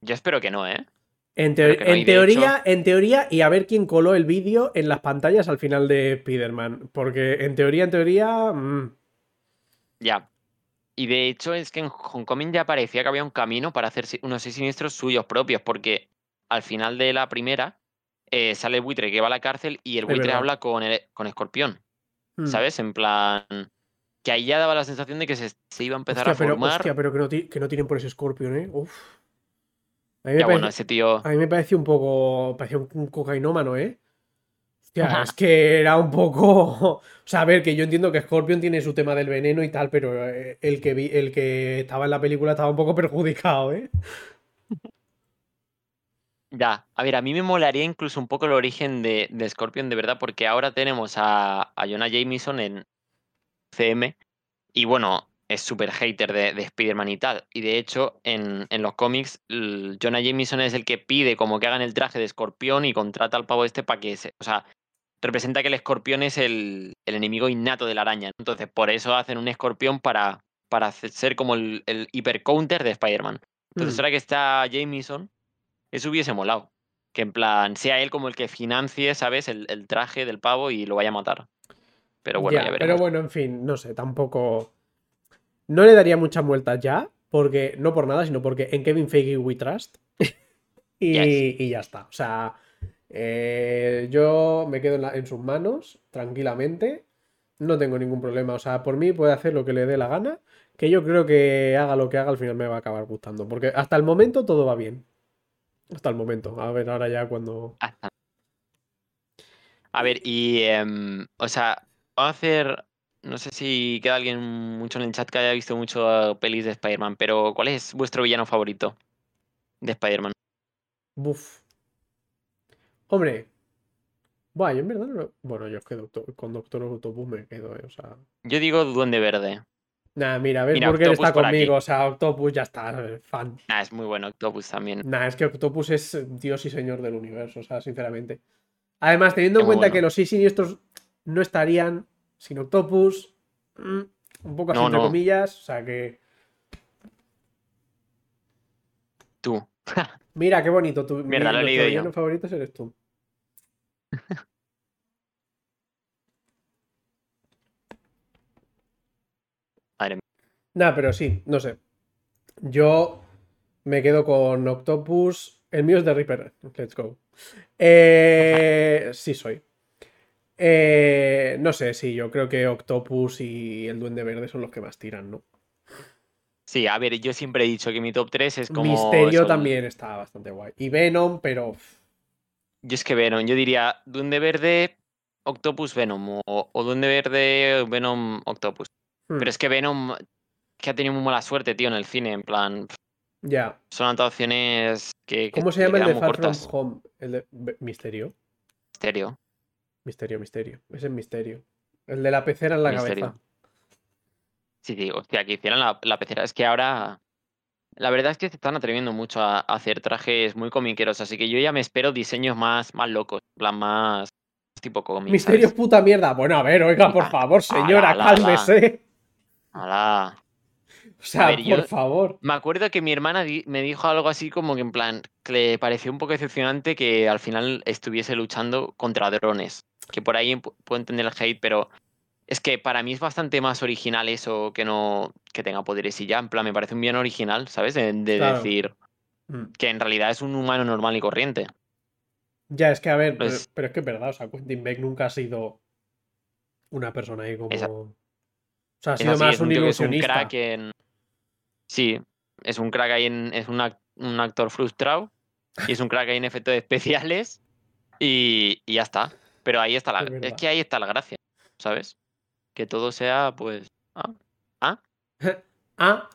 yo espero que no, ¿eh? En, teo- no, teoría, en teoría, y a ver quién coló el vídeo en las pantallas al final de Spider-Man. Porque en teoría, en teoría. mm, Ya. Y de hecho es que en Homecoming ya parecía que había un camino para hacer unos seis siniestros suyos propios, porque al final de la primera eh, sale el buitre que va a la cárcel y el buitre habla con, el, con Escorpión, mm. ¿sabes? En plan... Que ahí ya daba la sensación de que se, se iba a empezar Hostia, a pero, formar. hostia, pero que no, que no tiren por ese Scorpion, ¿eh? Uf. A mí me, ya bueno, ese tío... a mí me pareció un poco. Parecía un, cocainómano, ¿eh? Hostia, es que era un poco. O sea, a ver, que yo entiendo que Scorpion tiene su tema del veneno y tal, pero eh, el que, vi, el que estaba en la película estaba un poco perjudicado, ¿eh? Ya, a ver, a mí me molaría incluso un poco el origen de, de Scorpion, de verdad, porque ahora tenemos a, a Jonah Jameson en CM y bueno, es súper hater de, de Spider-Man y tal. Y de hecho, en, en los cómics, Jonah Jameson es el que pide como que hagan el traje de escorpión y contrata al pavo este para que se. O sea, representa que el escorpión es el, el enemigo innato de la araña. Entonces, por eso hacen un escorpión para, para ser como el, el hipercounter de Spider-Man. Entonces, Mm. ahora que está Jameson, eso hubiese molado. Que en plan, sea él como el que financie, ¿sabes? El, el traje del pavo y lo vaya a matar. Pero bueno, Ya, ya, pero veremos. bueno, en fin, no sé, tampoco. No le daría muchas vueltas ya, porque no por nada, sino porque en Kevin Feige we trust. y, Yes. y ya está. O sea, eh, yo me quedo en, la- en sus manos tranquilamente. No tengo ningún problema. O sea, por mí puede hacer lo que le dé la gana. Que yo creo que haga lo que haga, al final me va a acabar gustando. Porque hasta el momento todo va bien. Hasta el momento. A ver, ahora ya cuando. Hasta- A ver, y. em, o sea, vamos a hacer. No sé si queda alguien mucho en el chat que haya visto mucho pelis de Spider-Man, pero ¿cuál es vuestro villano favorito de Spider-Man? Buf. Hombre. Buah, yo en verdad no lo- Bueno, yo es que Doctor- con Doctor Octopus me quedo, eh, o sea. Yo digo Duende Verde. Nah, mira, ves, Mira, Burger Octopus está por aquí. conmigo, o sea, Octopus ya está, eh, fan. Ah, es muy bueno, Octopus también. Nah, es que Octopus es eh, Dios y Señor del universo, o sea, sinceramente. Además, teniendo en cuenta bueno. que los seis siniestros no estarían sin Octopus, mm, un poco así No, entre no. comillas, o sea que. Tú. Mira, qué bonito, tu, mi- Mierda, lo he nuestro leído yo. eres tú. Madre mía. Nah, pero sí, no sé. Yo me quedo con Octopus. El mío es de Reaper. Let's go. Eh, sí, soy. Eh, no sé, sí, yo creo que Octopus y el Duende Verde son los que más tiran, ¿no? Sí, a ver, yo siempre he dicho que mi top 3 es como. Misterio también está bastante guay. Y Venom, pero. Yo es que Venom, yo diría Duende Verde, Octopus, Venom. O, o Duende Verde, Venom, Octopus. hmm, Pero es que Venom, que ha tenido muy mala suerte, tío, en el cine. En plan, Ya. son adaptaciones que. que ¿Cómo se llama el de Far From. Home? El de Misterio. Misterio. Misterio, misterio. Ese es misterio. El de la pecera en la Misterio. cabeza. Sí, sí, hostia, que hicieran la, la pecera. Es que ahora. La verdad es que se están atreviendo mucho a, a hacer trajes muy comiqueros, así que yo ya me espero diseños más, más locos, en plan más tipo cómic. Misterio ¿sabes? puta mierda. Bueno, a ver, oiga, por Ah, favor, señora, ala, ala. cálmese. Ala. O sea, ver, por favor. Me acuerdo que mi hermana di- me dijo algo así como que en plan, que le pareció un poco decepcionante que al final estuviese luchando contra drones. Que por ahí pu- puedo entender el hate, pero es que para mí es bastante más original eso que no que tenga poderes y ya. En plan, me parece un bien original, ¿sabes? De, de Claro. decir Mm. que en realidad es un humano normal y corriente. Ya, es que a ver, pero, Pues- pero es que es verdad, o sea, Quentin Beck nunca ha sido una persona ahí como. Esa- O sea, ha sido así, más un que es un ilusionista. crack en. Sí, es un crack ahí en. Es un, un actor frustrado. Y es un crack ahí en efectos especiales. Y, y ya está. Pero ahí está la. Es Es, que ahí está la gracia. ¿Sabes? Que todo sea, pues. Ah, ah, Ah,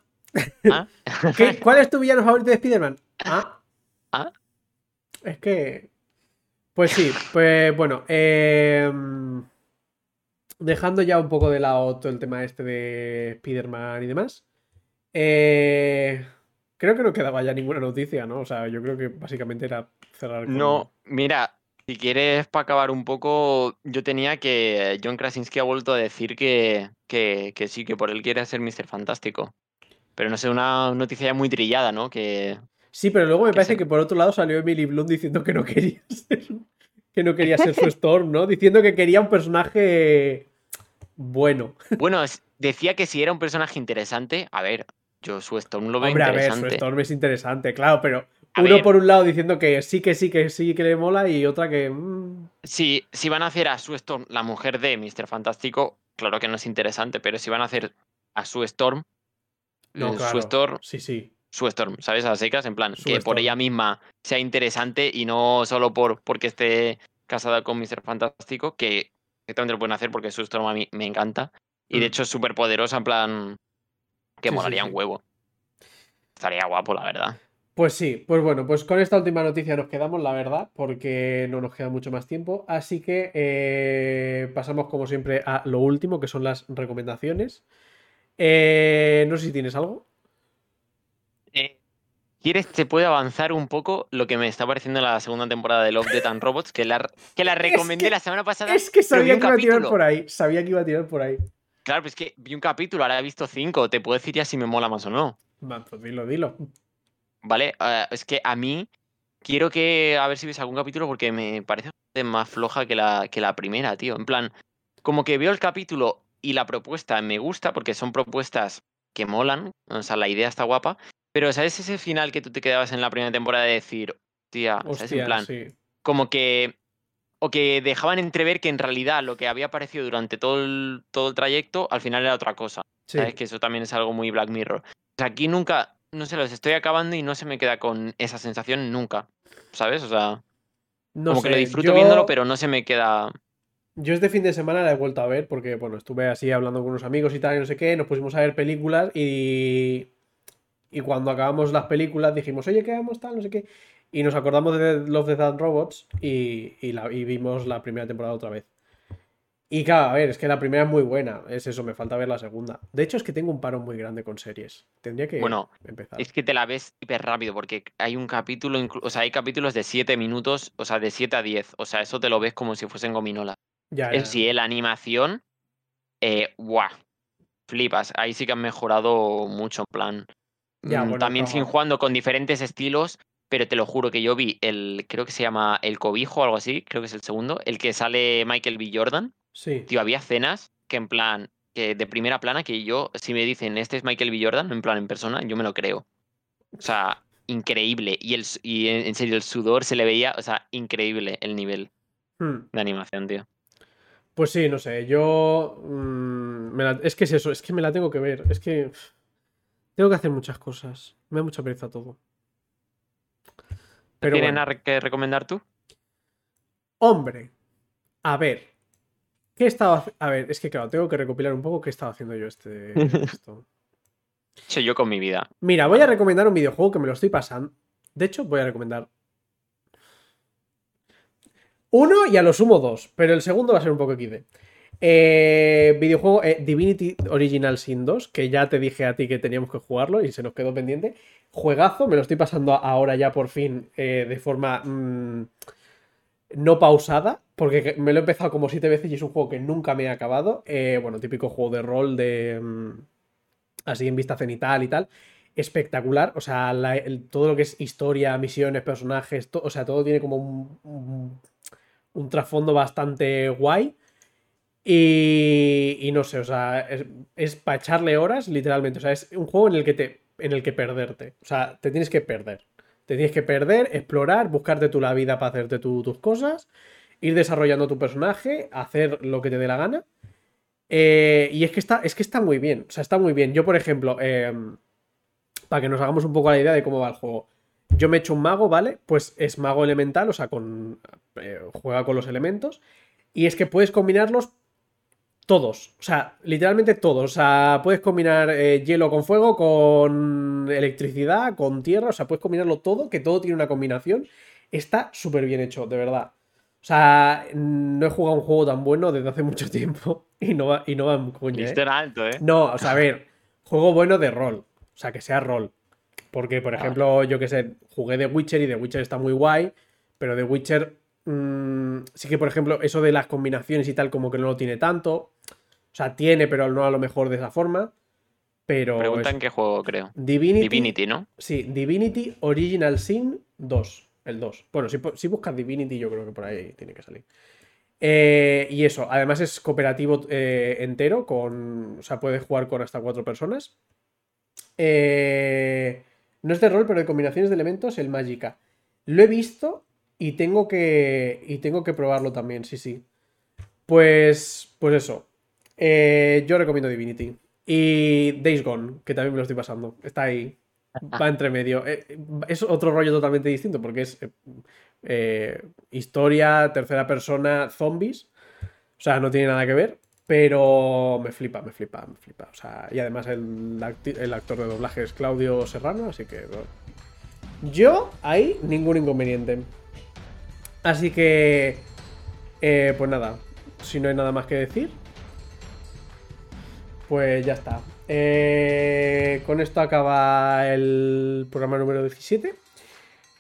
ah. ¿qué- ¿cuál es tu villano favorito de Spider-Man? Ah. Ah. Es que. Pues sí, pues bueno. em, dejando ya un poco de lado todo el tema este de Spider-Man y demás. eh, creo que no quedaba ya ninguna noticia, ¿no? O sea, yo creo que básicamente era cerrar con. No, mira, si quieres para acabar un poco, yo tenía que John Krasinski ha vuelto a decir que, que, que sí, que por él quiere ser Mr. Fantástico. Pero no sé, una noticia ya muy trillada, ¿no? Que Sí, pero luego me que parece se- que por otro lado salió Emily Blunt diciendo que no quería ser, que no quería ser su Storm, ¿no? Diciendo que quería un personaje bueno. Bueno, decía que si era un personaje interesante, a ver, yo su Storm lo veo Hombre, a ver, su. Storm es interesante, claro, pero A uno ver. por un lado diciendo que sí, que sí, que sí, que le mola y otra que... mm, Si, si van a hacer a su Storm la mujer de Mr. Fantástico, claro que no es interesante, pero si van a hacer a su Storm, no, claro. su Storm, Sí, sí. su Storm, ¿sabes? A secas, en plan, Sue que por ella misma sea interesante y no solo por porque esté casada con Mr. Fantástico, que exactamente lo pueden hacer porque su Storm a mí me encanta. Y de Mm. hecho es súper poderosa, en plan, que Sí, sí, molaría sí. un huevo. Estaría guapo, la verdad. Pues sí, pues bueno, pues con esta última noticia nos quedamos, la verdad, porque no nos queda mucho más tiempo. Así que eh, pasamos como siempre a lo último, que son las recomendaciones. Eh, no sé si tienes algo. Eh, ¿Quieres, te puede avanzar un poco lo que me está pareciendo la segunda temporada de Love, Death and Robots? Que la, que la recomendé que- la semana pasada. Es que sabía que iba a tirar por ahí. Sabía que iba a tirar por ahí. Claro, pues es que vi un capítulo, ahora he visto cinco. Te puedo decir ya si me mola más o no. Pues dilo, dilo. ¿Vale? Eh, es que a mí quiero que a ver si ves algún capítulo porque me parece más floja que la, que la primera, tío. En plan, como que veo el capítulo y la propuesta me gusta porque son propuestas que molan. O sea, la idea está guapa. Pero, ¿sabes ese final que tú te quedabas en la primera temporada de decir, tía, ¿sabes? En plan, sí. como que o que dejaban entrever que en realidad lo que había aparecido durante todo el, todo el trayecto al final era otra cosa. Sí. ¿Sabes? Que eso también es algo muy Black Mirror. O sea, aquí nunca, no sé, los estoy acabando y no se me queda con esa sensación nunca. ¿Sabes? O sea, No como que lo disfruto yo- viéndolo, pero no se me queda. Yo este fin de semana la he vuelto a ver porque, bueno, estuve así hablando con unos amigos y tal, y no sé qué, nos pusimos a ver películas y. Y cuando acabamos las películas dijimos, oye, ¿qué vamos tal? No sé qué. Y nos acordamos de Love, Death and Robots y, y, la, y vimos la primera temporada otra vez. Y claro, a ver, es que la primera es muy buena. Es eso, me falta ver la segunda. De hecho, es que tengo un paro muy grande con series. Tendría que Bueno, empezar. Es que te la ves hiper rápido porque hay un capítulo, o sea, hay capítulos de 7 minutos, o sea, de 7 a 10. O sea, eso te lo ves como si fuesen gominolas. Ya, Eso sí, la animación, eh, ¡guau! Flipas. Ahí sí que han mejorado mucho, en plan. Ya, mm, bueno, también siguen jugando con diferentes estilos, pero te lo juro que yo vi el, creo que se llama El Cobijo o algo así, creo que es el segundo, el que sale Michael B. Jordan. Sí. Tío, había escenas que en plan, que de primera plana, que yo, si me dicen, este es Michael B. Jordan, en plan, en persona, yo me lo creo. O sea, increíble. Y, el, y en serio, el sudor se le veía, o sea, increíble el nivel Hmm. de animación, tío. Pues sí, no sé, yo... mm, me la- es que es eso, es que me la tengo que ver. Es que... pff, Tengo que hacer muchas cosas. Me da mucha pereza todo. Pero ¿Tienes bueno. nada re- que recomendar tú? Hombre, a ver. ¿Qué estaba haci- A ver, es que claro, tengo que recopilar un poco qué estaba haciendo yo este esto. hecho yo con mi vida. Mira, voy a recomendar un videojuego que me lo estoy pasando. De hecho, voy a recomendar uno y a lo sumo dos, pero el segundo va a ser un poco XD. Eh, videojuego eh, Divinity Original Sin 2, que ya te dije a ti que teníamos que jugarlo y se nos quedó pendiente. Juegazo, me lo estoy pasando ahora ya por fin eh, de forma mm, no pausada, porque me lo he empezado como siete veces y es un juego que nunca me he acabado. bueno, típico juego de rol de... Mm, así en vista cenital y tal. Espectacular, o sea, todo lo que es historia, misiones, personajes, o sea, todo tiene como un, trasfondo bastante guay. Y, no sé, o sea, es, para echarle horas, literalmente. O sea, es un juego en el que te. en el que perderte. O sea, te tienes que perder. Te tienes que perder, explorar, buscarte tú la vida para hacerte tus cosas, ir desarrollando tu personaje, hacer lo que te dé la gana. Eh, y es que, está, es que está muy bien. O sea, está muy bien. Yo, por ejemplo, em, para que nos hagamos un poco la idea de cómo va el juego. Yo me echo un mago, ¿vale? Pues es mago elemental, o sea, con, eh, juega con los elementos. Y es que puedes combinarlos todos. O sea, literalmente todos. O sea, puedes combinar eh, hielo con fuego, con electricidad, con tierra. O sea, puedes combinarlo todo, que todo tiene una combinación. Está súper bien hecho, de verdad. O sea, no he jugado un juego tan bueno desde hace mucho tiempo. Y no va, y no va en coña. ¿eh? alto, ¿eh? No, o sea, a ver, juego bueno de rol. O sea, que sea rol. Porque, por ejemplo, yo que sé, jugué The Witcher y The Witcher está muy guay. Pero The Witcher Mm, sí que, por ejemplo, eso de las combinaciones y tal, como que no lo tiene tanto. O sea, tiene, pero no a lo mejor de esa forma. Pero. Preguntan qué juego, creo. Divinity, Divinity, ¿no? Sí, Divinity Original Sin 2. El 2. Bueno, si, buscas Divinity, yo creo que por ahí tiene que salir. Eh, y eso, además es cooperativo eh, entero, con, o sea, puedes jugar con hasta cuatro personas. Eh, no es de rol, pero de combinaciones de elementos, el Magica. Lo he visto y tengo que. Y tengo que probarlo también, sí, sí. Pues. Pues eso. Eh, yo recomiendo Divinity. Y Days Gone, que también me lo estoy pasando. Está ahí. Va entre medio. Eh, es otro rollo totalmente distinto porque es eh, historia, tercera persona, zombies. O sea, no tiene nada que ver. Pero me flipa, me flipa, me flipa. O sea, y además el, el actor de doblaje es Claudio Serrano, así que. Yo, ahí, ningún inconveniente. Así que, eh, pues nada, si no hay nada más que decir, pues ya está. Eh, con esto acaba el programa número 17.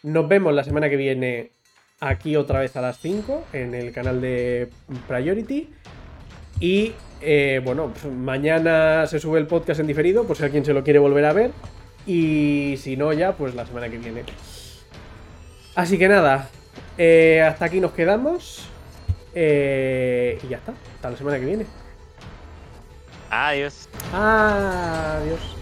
Nos vemos la semana que viene aquí otra vez a las 5 en el canal de Priority. Y eh, bueno, pues mañana se sube el podcast en diferido, por si alguien se lo quiere volver a ver. Y si no, ya, pues la semana que viene. Así que nada, eh, hasta aquí nos quedamos. Eh, y ya está. Hasta la semana que viene. Adiós. Adiós.